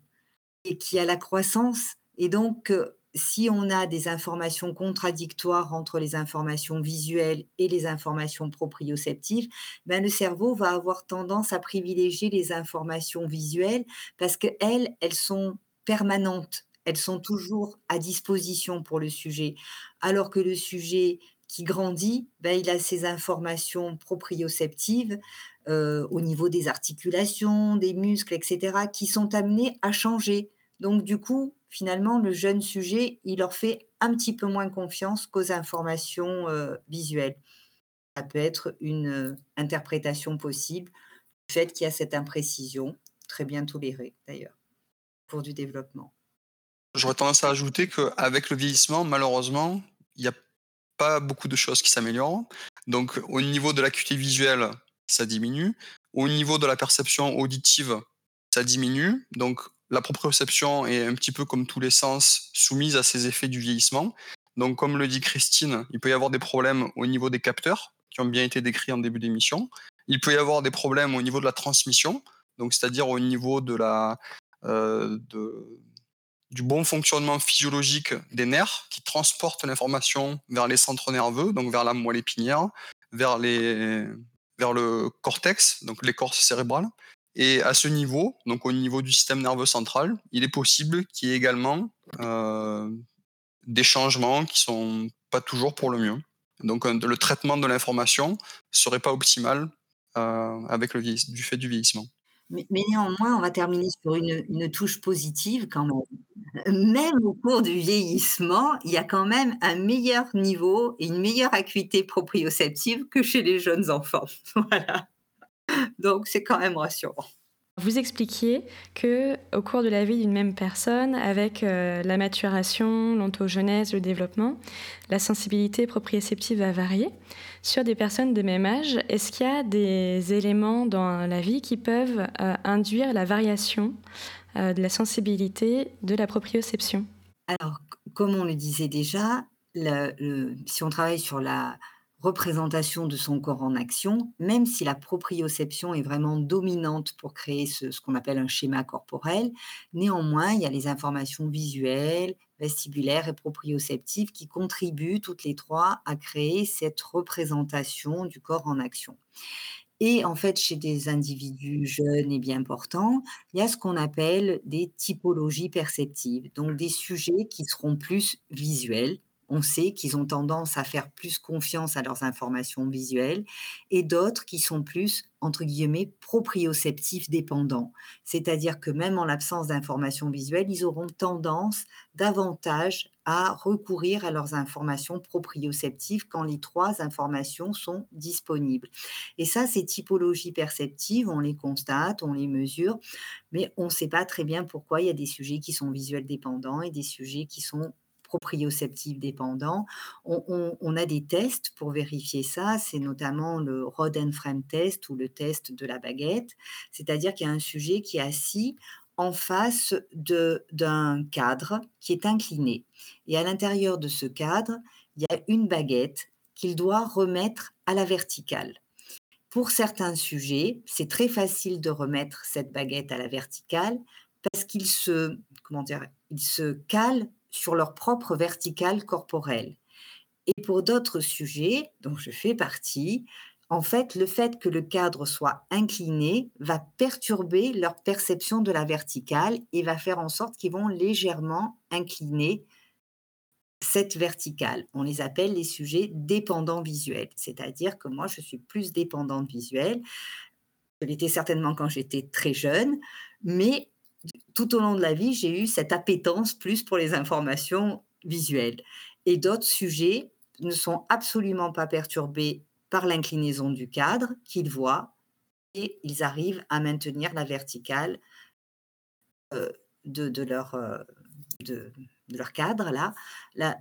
et qu'il y a la croissance. Et donc, si on a des informations contradictoires entre les informations visuelles et les informations proprioceptives, ben le cerveau va avoir tendance à privilégier les informations visuelles parce qu'elles, elles sont permanentes, elles sont toujours à disposition pour le sujet, alors que le sujet qui grandit, ben, il a ses informations proprioceptives euh, au niveau des articulations, des muscles, etc., qui sont amenées à changer. Donc, du coup, finalement, le jeune sujet, il leur fait un petit peu moins confiance qu'aux informations euh, visuelles. Ça peut être une euh, interprétation possible du fait qu'il y a cette imprécision, très bien tolérée d'ailleurs, pour du développement. J'aurais tendance à ajouter qu'avec le vieillissement, malheureusement, il n'y a pas beaucoup de choses qui s'améliorent. Donc, au niveau de l'acuité visuelle, ça diminue. Au niveau de la perception auditive, ça diminue. Donc, la proprioception est un petit peu comme tous les sens soumise à ces effets du vieillissement. Donc, comme le dit Christine, il peut y avoir des problèmes au niveau des capteurs, qui ont bien été décrits en début d'émission. Il peut y avoir des problèmes au niveau de la transmission, donc c'est-à-dire au niveau euh, du bon fonctionnement physiologique des nerfs qui transportent l'information vers les centres nerveux, donc vers la moelle épinière, vers le cortex, donc l'écorce cérébrale. Et à ce niveau, donc au niveau du système nerveux central, il est possible qu'il y ait également euh, des changements qui sont pas toujours pour le mieux. Donc le traitement de l'information serait pas optimal euh, avec le du fait du vieillissement. Mais, néanmoins, on va terminer sur une, une, touche positive quand même. Même au cours du vieillissement, il y a quand même un meilleur niveau et une meilleure acuité proprioceptive que chez les jeunes enfants. Voilà. Donc, c'est quand même rassurant. Vous expliquiez que au cours de la vie d'une même personne, avec euh, la maturation, l'ontogenèse, le développement, la sensibilité proprioceptive va varier. Sur des personnes de même âge, est-ce qu'il y a des éléments dans la vie qui peuvent euh, induire la variation euh, de la sensibilité de la proprioception? Alors, comme on le disait déjà, si on travaille sur la représentation de son corps en action, même si la proprioception est vraiment dominante pour créer ce, qu'on appelle un schéma corporel, néanmoins, il y a les informations visuelles, vestibulaires et proprioceptives qui contribuent toutes les trois à créer cette représentation du corps en action. Et en fait, chez des individus jeunes et bien portants, il y a ce qu'on appelle des typologies perceptives, donc des sujets qui seront plus visuels, on sait qu'ils ont tendance à faire plus confiance à leurs informations visuelles et d'autres qui sont plus, entre guillemets, proprioceptifs dépendants. C'est-à-dire que même en l'absence d'informations visuelles, ils auront tendance davantage à recourir à leurs informations proprioceptives quand les trois informations sont disponibles. Et ça, ces typologies perceptives, on les constate, on les mesure, mais on ne sait pas très bien pourquoi il y a des sujets qui sont visuels dépendants et des sujets qui sont proprioceptifs dépendants. On, a des tests pour vérifier ça, c'est notamment le Rod and Frame test ou le test de la baguette, c'est-à-dire qu'il y a un sujet qui est assis en face d'un cadre qui est incliné. Et à l'intérieur de ce cadre, il y a une baguette qu'il doit remettre à la verticale. Pour certains sujets, c'est très facile de remettre cette baguette à la verticale parce qu'il se, se cale sur leur propre verticale corporelle. Et pour d'autres sujets, dont je fais partie, en fait, le fait que le cadre soit incliné va perturber leur perception de la verticale et va faire en sorte qu'ils vont légèrement incliner cette verticale. On les appelle les sujets dépendants visuels, c'est-à-dire que moi, je suis plus dépendante visuelle. Je l'étais certainement quand j'étais très jeune, mais tout au long de la vie, j'ai eu cette appétence plus pour les informations visuelles. Et d'autres sujets ne sont absolument pas perturbés par l'inclinaison du cadre qu'ils voient et ils arrivent à maintenir la verticale euh, de, leur, euh, de, leur cadre, là, là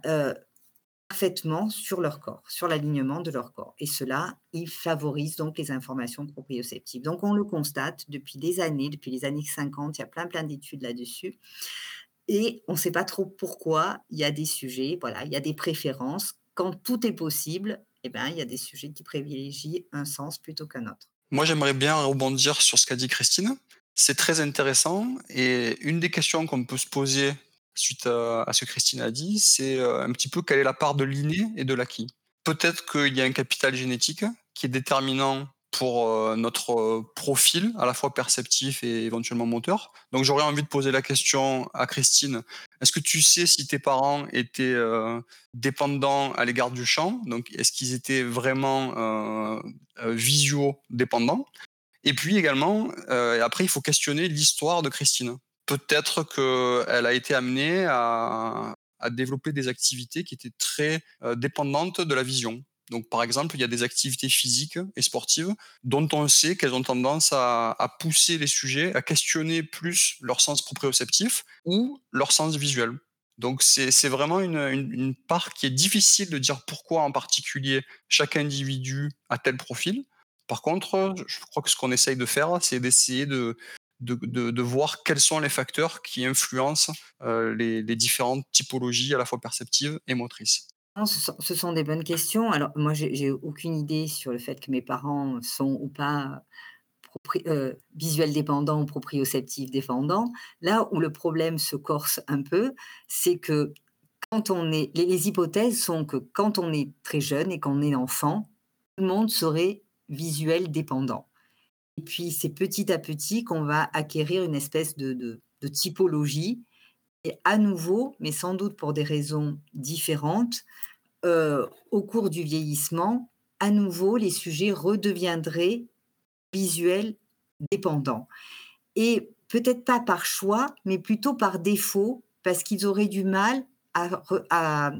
parfaitement sur leur corps, sur l'alignement de leur corps. Et cela, il favorise donc les informations proprioceptives. Donc on le constate depuis des années, depuis les années 50, il y a plein plein d'études là-dessus. Et on ne sait pas trop pourquoi il y a des sujets, voilà, il y a des préférences. Quand tout est possible, eh ben, il y a des sujets qui privilégient un sens plutôt qu'un autre. Moi, j'aimerais bien rebondir sur ce qu'a dit Christine. C'est très intéressant et une des questions qu'on peut se poser suite à, ce que Christine a dit, c'est euh, un petit peu quelle est la part de l'inné et de l'acquis. Peut-être qu'il y a un capital génétique qui est déterminant pour euh, notre euh, profil, à la fois perceptif et éventuellement moteur. Donc j'aurais envie de poser la question à Christine. Est-ce que tu sais si tes parents étaient dépendants à l'égard du chant? Donc est-ce qu'ils étaient vraiment visio-dépendants Et puis également, après, il faut questionner l'histoire de Christine peut-être qu'elle a été amenée à, développer des activités qui étaient très euh, dépendantes de la vision. Donc, par exemple, il y a des activités physiques et sportives dont on sait qu'elles ont tendance à, pousser les sujets à questionner plus leur sens proprioceptif ou leur sens visuel. Donc, c'est vraiment une, une, part qui est difficile de dire pourquoi en particulier chaque individu a tel profil. Par contre, je crois que ce qu'on essaye de faire, c'est d'essayer de, de, voir quels sont les facteurs qui influencent euh, les, différentes typologies à la fois perceptives et motrices. Ce sont, des bonnes questions. Alors moi, j'ai aucune idée sur le fait que mes parents sont ou pas euh, visuels dépendants ou proprioceptifs dépendants. Là où le problème se corse un peu, c'est que quand on est, les, les, hypothèses sont que quand on est très jeune et qu'on est enfant, tout le monde serait visuel dépendant. Et puis, c'est petit à petit qu'on va acquérir une espèce de, typologie. Et à nouveau, mais sans doute pour des raisons différentes, euh, au cours du vieillissement, à nouveau, les sujets redeviendraient visuels dépendants. Et peut-être pas par choix, mais plutôt par défaut, parce qu'ils auraient du mal à,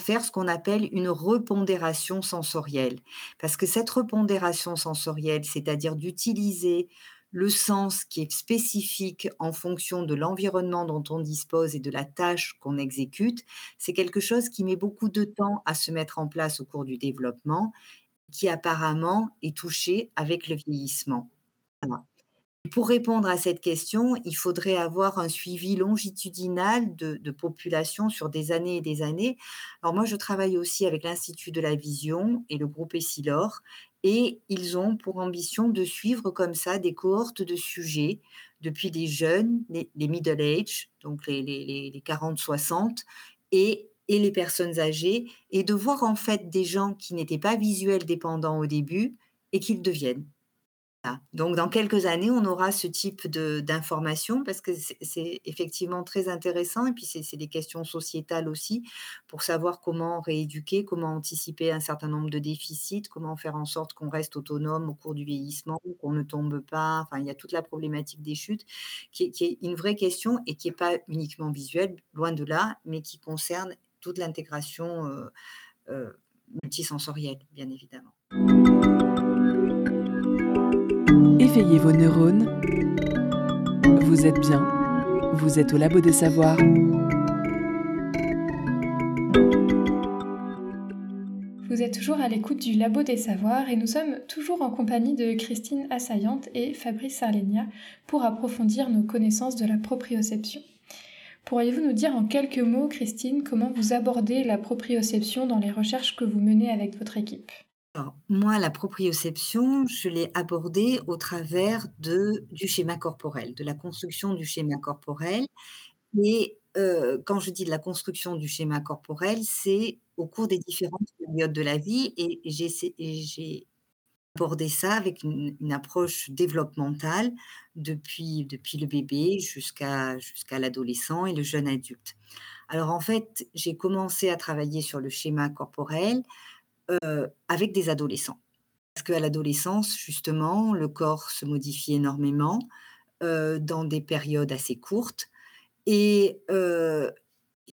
faire ce qu'on appelle une repondération sensorielle. Parce que cette repondération sensorielle, c'est-à-dire d'utiliser le sens qui est spécifique en fonction de l'environnement dont on dispose et de la tâche qu'on exécute, c'est quelque chose qui met beaucoup de temps à se mettre en place au cours du développement, qui apparemment est touché avec le vieillissement. Pour répondre à cette question, il faudrait avoir un suivi longitudinal de, population sur des années et des années. Alors moi, je travaille aussi avec l'Institut de la Vision et le groupe Essilor, et ils ont pour ambition de suivre comme ça des cohortes de sujets depuis les jeunes, les, middle age, donc les, les 40-60, et, et les personnes âgées, et de voir en fait des gens qui n'étaient pas visuels dépendants au début et qu'ils deviennent. Donc, dans quelques années, on aura ce type d'informations parce que c'est effectivement très intéressant et puis c'est des questions sociétales aussi pour savoir comment rééduquer, comment anticiper un certain nombre de déficits, comment faire en sorte qu'on reste autonome au cours du vieillissement, qu'on ne tombe pas. Enfin, il y a toute la problématique des chutes qui est, une vraie question et qui n'est pas uniquement visuelle, loin de là, mais qui concerne toute l'intégration euh, euh, multisensorielle, bien évidemment. Éveillez vos neurones. Vous êtes bien. Vous êtes au labo des savoirs. Vous êtes toujours à l'écoute du Labo des Savoirs et nous sommes toujours en compagnie de Christine Assaillante et Fabrice Arlenia pour approfondir nos connaissances de la proprioception. Pourriez-vous nous dire en quelques mots, Christine, comment vous abordez la proprioception dans les recherches que vous menez avec votre équipe? Moi, la proprioception, je l'ai abordée au travers du schéma corporel, de la construction du schéma corporel. Et quand je dis de la construction du schéma corporel, c'est au cours des différentes périodes de la vie. Et j'ai abordé ça avec une, approche développementale depuis, le bébé jusqu'à l'adolescent et le jeune adulte. Alors en fait, j'ai commencé à travailler sur le schéma corporel avec des adolescents. Parce qu'à l'adolescence, justement, le corps se modifie énormément dans des périodes assez courtes. Et,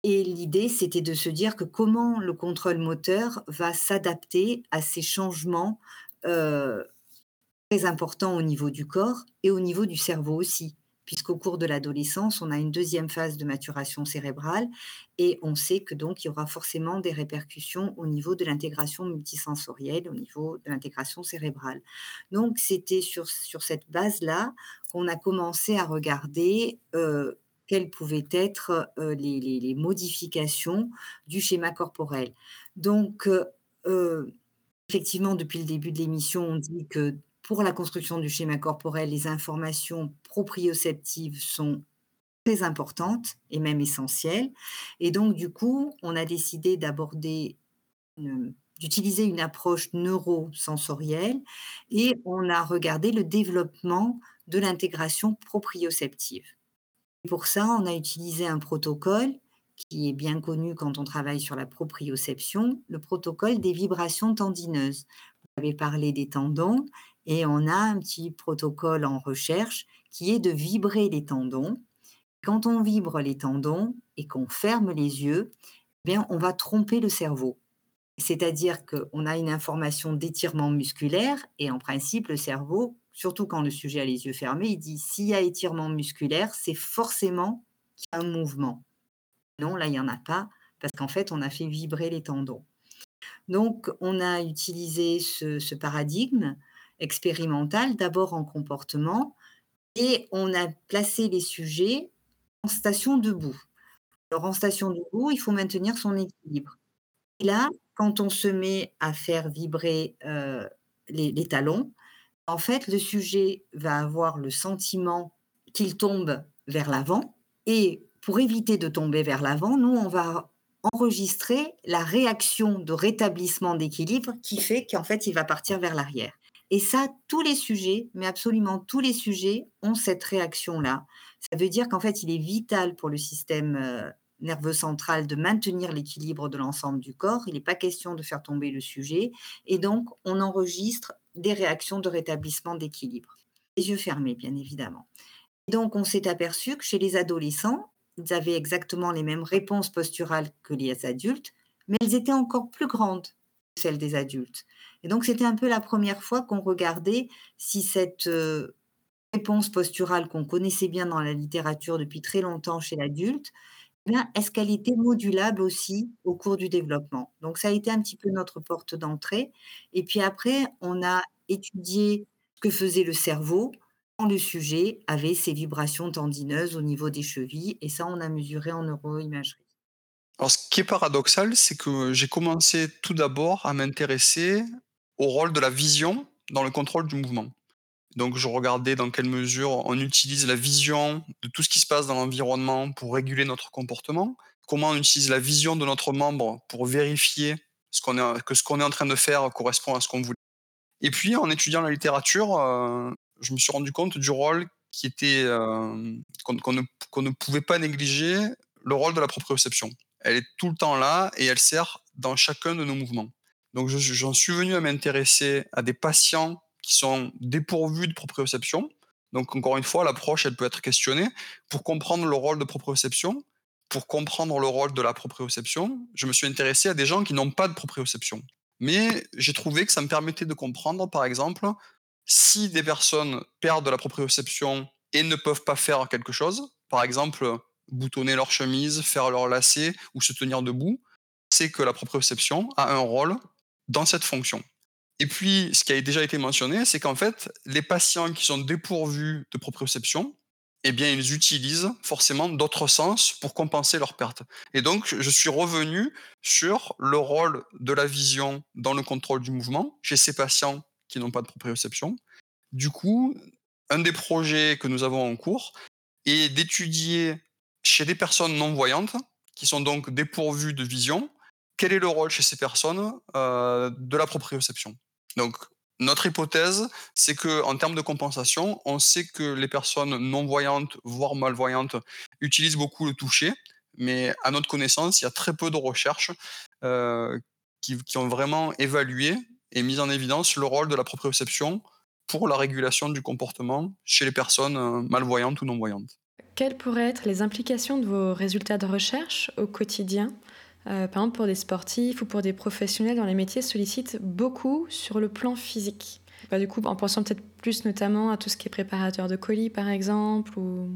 et l'idée, c'était de se dire que comment le contrôle moteur va s'adapter à ces changements très importants au niveau du corps et au niveau du cerveau aussi. Puisqu'au cours de l'adolescence, on a une deuxième phase de maturation cérébrale et on sait que donc il y aura forcément des répercussions au niveau de l'intégration multisensorielle, au niveau de l'intégration cérébrale. Donc c'était sur, cette base-là qu'on a commencé à regarder euh, quelles pouvaient être euh, les, les, modifications du schéma corporel. Donc, euh, effectivement, depuis le début de l'émission, on dit que pour la construction du schéma corporel, les informations proprioceptives sont très importantes et même essentielles. Et donc, du coup, on a décidé d'aborder, d'utiliser une approche neurosensorielle et on a regardé le développement de l'intégration proprioceptive. pour ça, on a utilisé un protocole qui est bien connu quand on travaille sur la proprioception, le protocole des vibrations tendineuses. Vous avez parlé des tendons et on a un petit protocole en recherche qui est de vibrer les tendons. Quand on vibre les tendons et qu'on ferme les yeux, eh bien, on va tromper le cerveau. C'est-à-dire qu'on a une information d'étirement musculaire et en principe, le cerveau, surtout quand le sujet a les yeux fermés, il dit s'il y a étirement musculaire, c'est forcément qu'il y a un mouvement. Non, là, il n'y en a pas, parce qu'en fait, on a fait vibrer les tendons. Donc, on a utilisé ce, paradigme expérimental, d'abord en comportement, et on a placé les sujets en station debout. Alors, en station debout, il faut maintenir son équilibre. Et là, quand on se met à faire vibrer euh, les, les talons, en fait, le sujet va avoir le sentiment qu'il tombe vers l'avant et pour éviter de tomber vers l'avant, nous, on va enregistrer la réaction de rétablissement d'équilibre qui fait qu'en fait, il va partir vers l'arrière. Et ça, tous les sujets, mais absolument tous les sujets, ont cette réaction-là. Ça veut dire qu'en fait, il est vital pour le système euh, nerveux central de maintenir l'équilibre de l'ensemble du corps. Il n'est pas question de faire tomber le sujet. Et donc, on enregistre des réactions de rétablissement d'équilibre. Les yeux fermés, bien évidemment. Et donc, on s'est aperçu que chez les adolescents, ils avaient exactement les mêmes réponses posturales que les adultes, mais elles étaient encore plus grandes que celles des adultes. Et donc, c'était un peu la première fois qu'on regardait si cette euh, réponse posturale qu'on connaissait bien dans la littérature depuis très longtemps chez l'adulte, eh est-ce qu'elle était modulable aussi au cours du développement? Donc, ça a été un petit peu notre porte d'entrée. Et puis après, on a étudié ce que faisait le cerveau le sujet avait ses vibrations tendineuses au niveau des chevilles, et ça, on a mesuré en neuroimagerie. Alors, ce qui est paradoxal, c'est que j'ai commencé tout d'abord à m'intéresser au rôle de la vision dans le contrôle du mouvement. Donc, je regardais dans quelle mesure on utilise la vision de tout ce qui se passe dans l'environnement pour réguler notre comportement, comment on utilise la vision de notre membre pour vérifier ce que ce qu'on est en train de faire correspond à ce qu'on voulait. Et puis, en étudiant la littérature, euh, je me suis rendu compte du rôle qui était euh, qu'on ne, ne, pouvait pas négliger, le rôle de la proprioception. Elle est tout le temps là et elle sert dans chacun de nos mouvements. Donc j'en suis venu à m'intéresser à des patients qui sont dépourvus de proprioception. Donc encore une fois, l'approche, elle peut être questionnée. Pour comprendre le rôle de proprioception, pour comprendre le rôle de la proprioception, je me suis intéressé à des gens qui n'ont pas de proprioception. Mais j'ai trouvé que ça me permettait de comprendre, par exemple, si des personnes perdent la proprioception et ne peuvent pas faire quelque chose, par exemple boutonner leur chemise, faire leur lacet ou se tenir debout, c'est que la proprioception a un rôle dans cette fonction. Et puis, ce qui a déjà été mentionné, c'est qu'en fait, les patients qui sont dépourvus de proprioception, eh bien, ils utilisent forcément d'autres sens pour compenser leur perte. Et donc, je suis revenu sur le rôle de la vision dans le contrôle du mouvement chez ces patients qui n'ont pas de proprioception. Du coup, un des projets que nous avons en cours est d'étudier chez des personnes non-voyantes, qui sont donc dépourvues de vision, quel est le rôle chez ces personnes euh, de la proprioception? Donc, notre hypothèse, c'est que en termes de compensation, on sait que les personnes non-voyantes, voire malvoyantes, utilisent beaucoup le toucher, mais à notre connaissance, il y a très peu de recherches euh, qui, qui, ont vraiment évalué et mis en évidence le rôle de la proprioception pour la régulation du comportement chez les personnes euh, malvoyantes ou non-voyantes. Quelles pourraient être les implications de vos résultats de recherche au quotidien euh, Par exemple, pour des sportifs ou pour des professionnels dans les métiers sollicitent beaucoup sur le plan physique. Bah, du coup, en pensant peut-être plus notamment à tout ce qui est préparateur de colis, par exemple, ou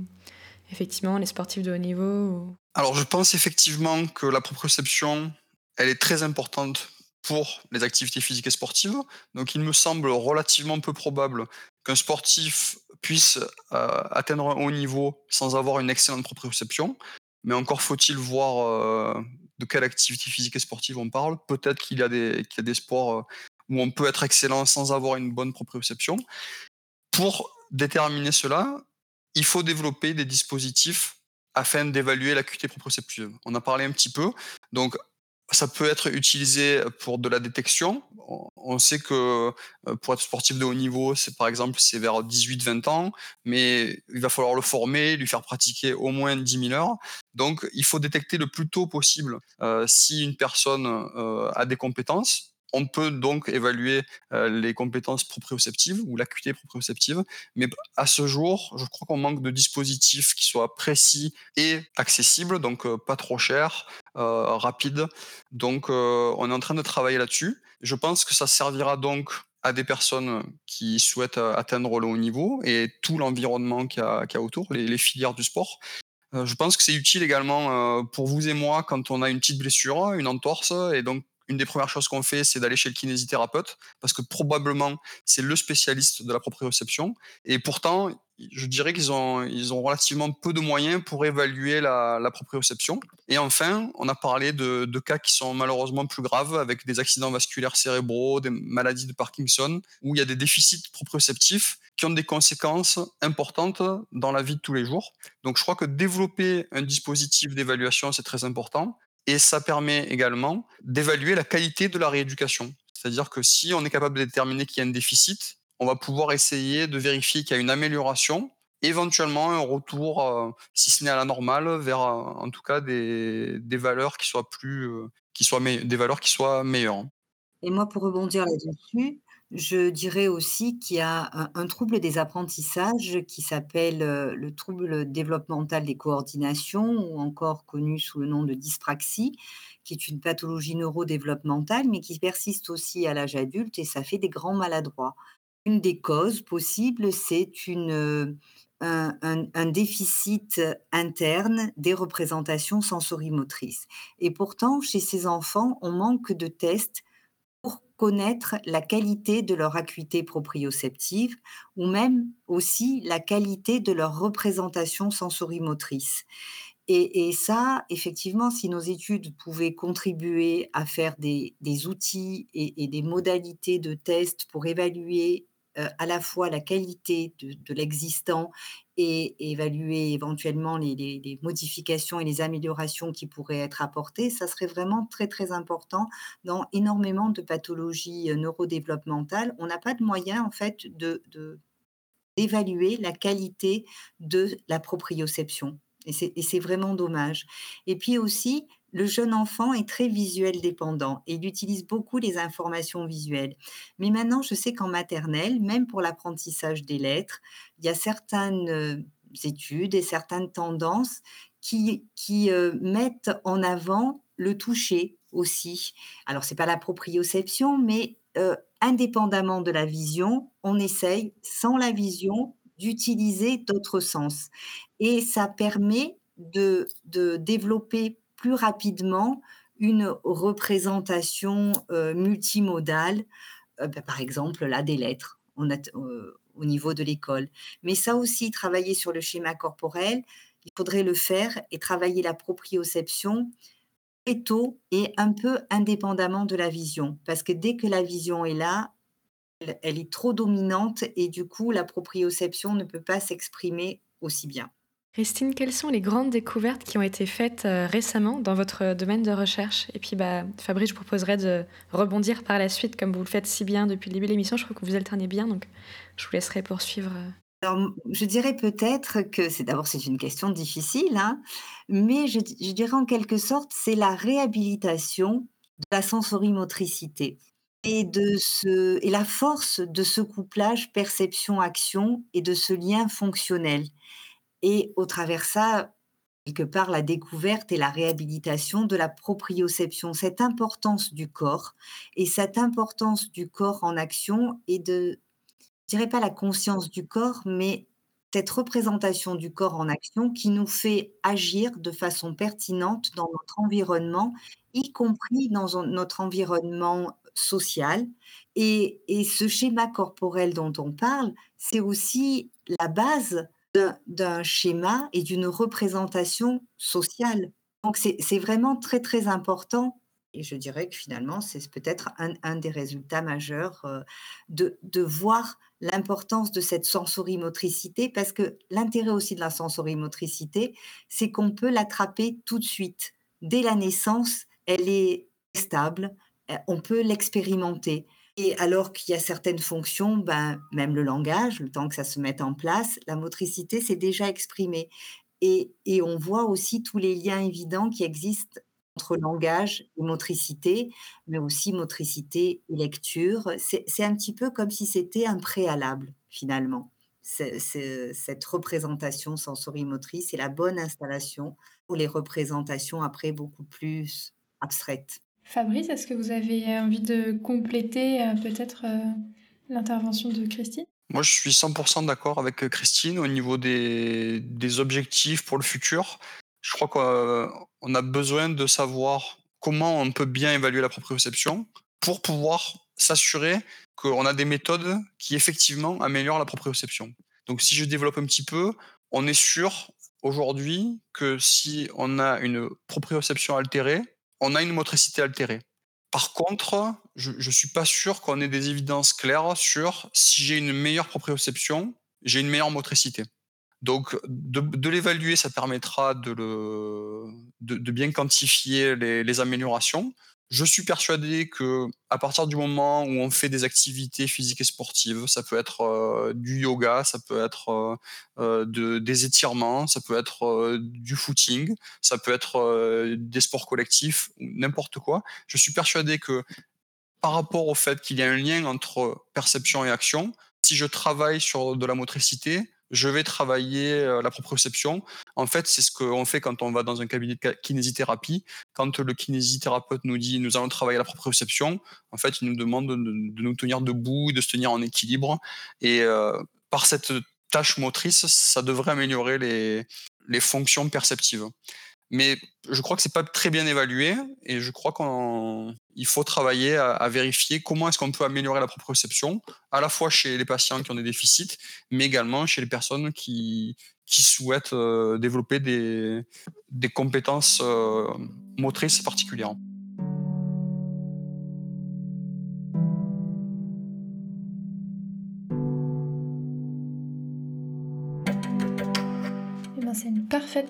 effectivement les sportifs de haut niveau. Alors, je pense effectivement que la proprioception, elle est très importante pour les activités physiques et sportives. Donc, il me semble relativement peu probable qu'un sportif puisse euh, atteindre un haut niveau sans avoir une excellente proprioception. Mais encore faut-il voir euh, de quelle activité physique et sportive on parle. Peut-être qu'il y, a des, y a des sports euh, où on peut être excellent sans avoir une bonne proprioception. Pour déterminer cela, il faut développer des dispositifs afin d'évaluer l'acuité proprioceptive. On a parlé un petit peu. Donc, ça peut être utilisé pour de la détection. On sait que euh, pour être sportif de haut niveau, c'est par exemple c'est vers 18-20 ans, mais il va falloir le former, lui faire pratiquer au moins 10 000 heures. Donc il faut détecter le plus tôt possible euh, si une personne euh, a des compétences on peut donc évaluer les compétences proprioceptives ou l'acuité proprioceptive, mais à ce jour, je crois qu'on manque de dispositifs qui soient précis et accessibles, donc pas trop chers, rapides. Donc on est en train de travailler là-dessus. Je pense que ça servira donc à des personnes qui souhaitent atteindre le haut niveau et tout l'environnement qu'il y, a autour, les, filières du sport. je pense que c'est utile également pour vous et moi quand on a une petite blessure, une entorse, et donc une des premières choses qu'on fait, c'est d'aller chez le kinésithérapeute, parce que probablement c'est le spécialiste de la proprioception. Et pourtant, je dirais qu'ils ont, ils ont relativement peu de moyens pour évaluer la, proprioception. Et enfin, on a parlé de, cas qui sont malheureusement plus graves, avec des accidents vasculaires cérébraux, des maladies de Parkinson, où il y a des déficits proprioceptifs qui ont des conséquences importantes dans la vie de tous les jours. Donc je crois que développer un dispositif d'évaluation, c'est très important. Et ça permet également d'évaluer la qualité de la rééducation. C'est-à-dire que si on est capable de déterminer qu'il y a un déficit, on va pouvoir essayer de vérifier qu'il y a une amélioration, éventuellement un retour, euh, si ce n'est à la normale, vers euh, en tout cas des, valeurs qui soient plus, euh, qui soient des valeurs qui soient meilleures. Et moi, pour rebondir là-dessus, je dirais aussi qu'il y a un, trouble des apprentissages qui s'appelle le trouble développemental des coordinations, ou encore connu sous le nom de dyspraxie, qui est une pathologie neurodéveloppementale, mais qui persiste aussi à l'âge adulte et ça fait des grands maladroits. Une des causes possibles, c'est un, un, déficit interne des représentations sensorimotrices. Et pourtant, chez ces enfants, on manque de tests connaître la qualité de leur acuité proprioceptive ou même aussi la qualité de leur représentation sensorimotrice. Et, et ça, effectivement, si nos études pouvaient contribuer à faire des, outils et, des modalités de test pour évaluer à la fois la qualité de, l'existant et, évaluer éventuellement les, modifications et les améliorations qui pourraient être apportées, ça serait vraiment très très important dans énormément de pathologies euh, neurodéveloppementales. On n'a pas de moyen en fait de, d'évaluer la qualité de la proprioception. Et c'est vraiment dommage. Et puis aussi, le jeune enfant est très visuel dépendant et il utilise beaucoup les informations visuelles. Mais maintenant, je sais qu'en maternelle, même pour l'apprentissage des lettres, il y a certaines euh, études et certaines tendances qui, euh, mettent en avant le toucher aussi. Alors, ce n'est pas la proprioception, mais euh, indépendamment de la vision, on essaye, sans la vision, d'utiliser d'autres sens. Et ça permet de développer plus rapidement une représentation multimodale, bah, par exemple là des lettres au niveau de l'école. Mais ça aussi, travailler sur le schéma corporel, il faudrait le faire et travailler la proprioception très tôt et un peu indépendamment de la vision. Parce que dès que la vision est là, elle est trop dominante et du coup, la proprioception ne peut pas s'exprimer aussi bien. Christine, quelles sont les grandes découvertes qui ont été faites euh, récemment dans votre domaine de recherche? Et puis, bah, Fabrice, je proposerais de rebondir par la suite, comme vous le faites si bien depuis le début de l'émission. Je crois que vous alternez bien, donc je vous laisserai poursuivre. Euh. Je dirais peut-être que c'est d'abord c'est une question difficile, hein, mais je, je, dirais en quelque sorte c'est la réhabilitation de la sensorimotricité et de ce et la force de ce couplage perception-action et de ce lien fonctionnel. Et au travers ça, quelque part, la découverte et la réhabilitation de la proprioception, cette importance du corps et cette importance du corps en action et de je dirais pas la conscience du corps, mais cette représentation du corps en action qui nous fait agir de façon pertinente dans notre environnement, y compris dans notre environnement social. Et, et ce schéma corporel dont on parle, c'est aussi la base d'un schéma et d'une représentation sociale. Donc c'est vraiment très très important et je dirais que finalement, c'est peut-être un, des résultats majeurs euh, de, voir l'importance de cette sensorimotricité, parce que l'intérêt aussi de la sensorimotricité, c'est qu'on peut l'attraper tout de suite. Dès la naissance, elle est stable, euh, on peut l'expérimenter. Et alors qu'il y a certaines fonctions, ben, même le langage, le temps que ça se mette en place, la motricité s'est déjà exprimée. Et, et, on voit aussi tous les liens évidents qui existent entre langage et motricité, mais aussi motricité et lecture. C'est un petit peu comme si c'était un préalable, finalement. cette représentation sensorimotrice et la bonne installation pour les représentations après beaucoup plus abstraites. Fabrice, est-ce que vous avez envie de compléter euh, peut-être euh, l'intervention de Christine? Moi, je suis 100% d'accord avec Christine au niveau des, des objectifs pour le futur. Je crois qu'on a besoin de savoir comment on peut bien évaluer la proprioception pour pouvoir s'assurer qu'on a des méthodes qui effectivement améliorent la proprioception. Donc si je développe un petit peu, on est sûr aujourd'hui que si on a une proprioception altérée, on a une motricité altérée. Par contre, je ne suis pas sûr qu'on ait des évidences claires sur si j'ai une meilleure proprioception, j'ai une meilleure motricité. Donc, de, l'évaluer, ça permettra de, bien quantifier les, améliorations. Je suis persuadé que à partir du moment où on fait des activités physiques et sportives, ça peut être euh, du yoga, ça peut être euh, euh, de, des étirements, ça peut être du footing, ça peut être des sports collectifs, n'importe quoi. Je suis persuadé que par rapport au fait qu'il y a un lien entre perception et action, si je travaille sur de la motricité, je vais travailler euh, la proprioception. En fait, c'est ce qu'on fait quand on va dans un cabinet de kinésithérapie. Quand le kinésithérapeute nous dit nous allons travailler la proprioception, en fait, il nous demande de, nous tenir debout, de se tenir en équilibre. Et euh, par cette tâche motrice, ça devrait améliorer les, les fonctions perceptives. Mais je crois que c'est pas très bien évalué et je crois qu'il faut travailler à, vérifier comment est-ce qu'on peut améliorer la proprioception, à la fois chez les patients qui ont des déficits, mais également chez les personnes qui, souhaitent euh, développer des, des compétences euh, motrices particulières.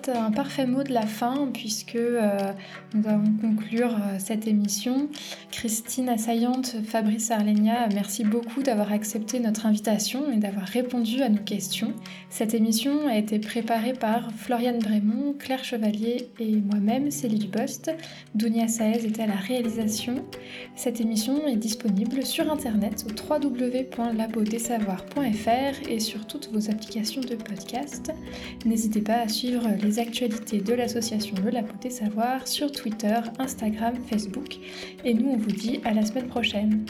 Un parfait mot de la fin puisque euh, nous allons conclure euh, cette émission. Christine Assaillante, Fabrice Arlenia, merci beaucoup d'avoir accepté notre invitation et d'avoir répondu à nos questions. Cette émission a été préparée par Floriane Brémond, Claire Chevalier et moi-même, Célie Dubost. Dounia Saez était à la réalisation. Cette émission est disponible sur internet au www.labodesavoirs.fr et sur toutes vos applications de podcast. N'hésitez pas à suivre les actualités de l'association Le Labo des Savoirs sur Twitter, Instagram, Facebook. Et nous, on vous dit à la semaine prochaine.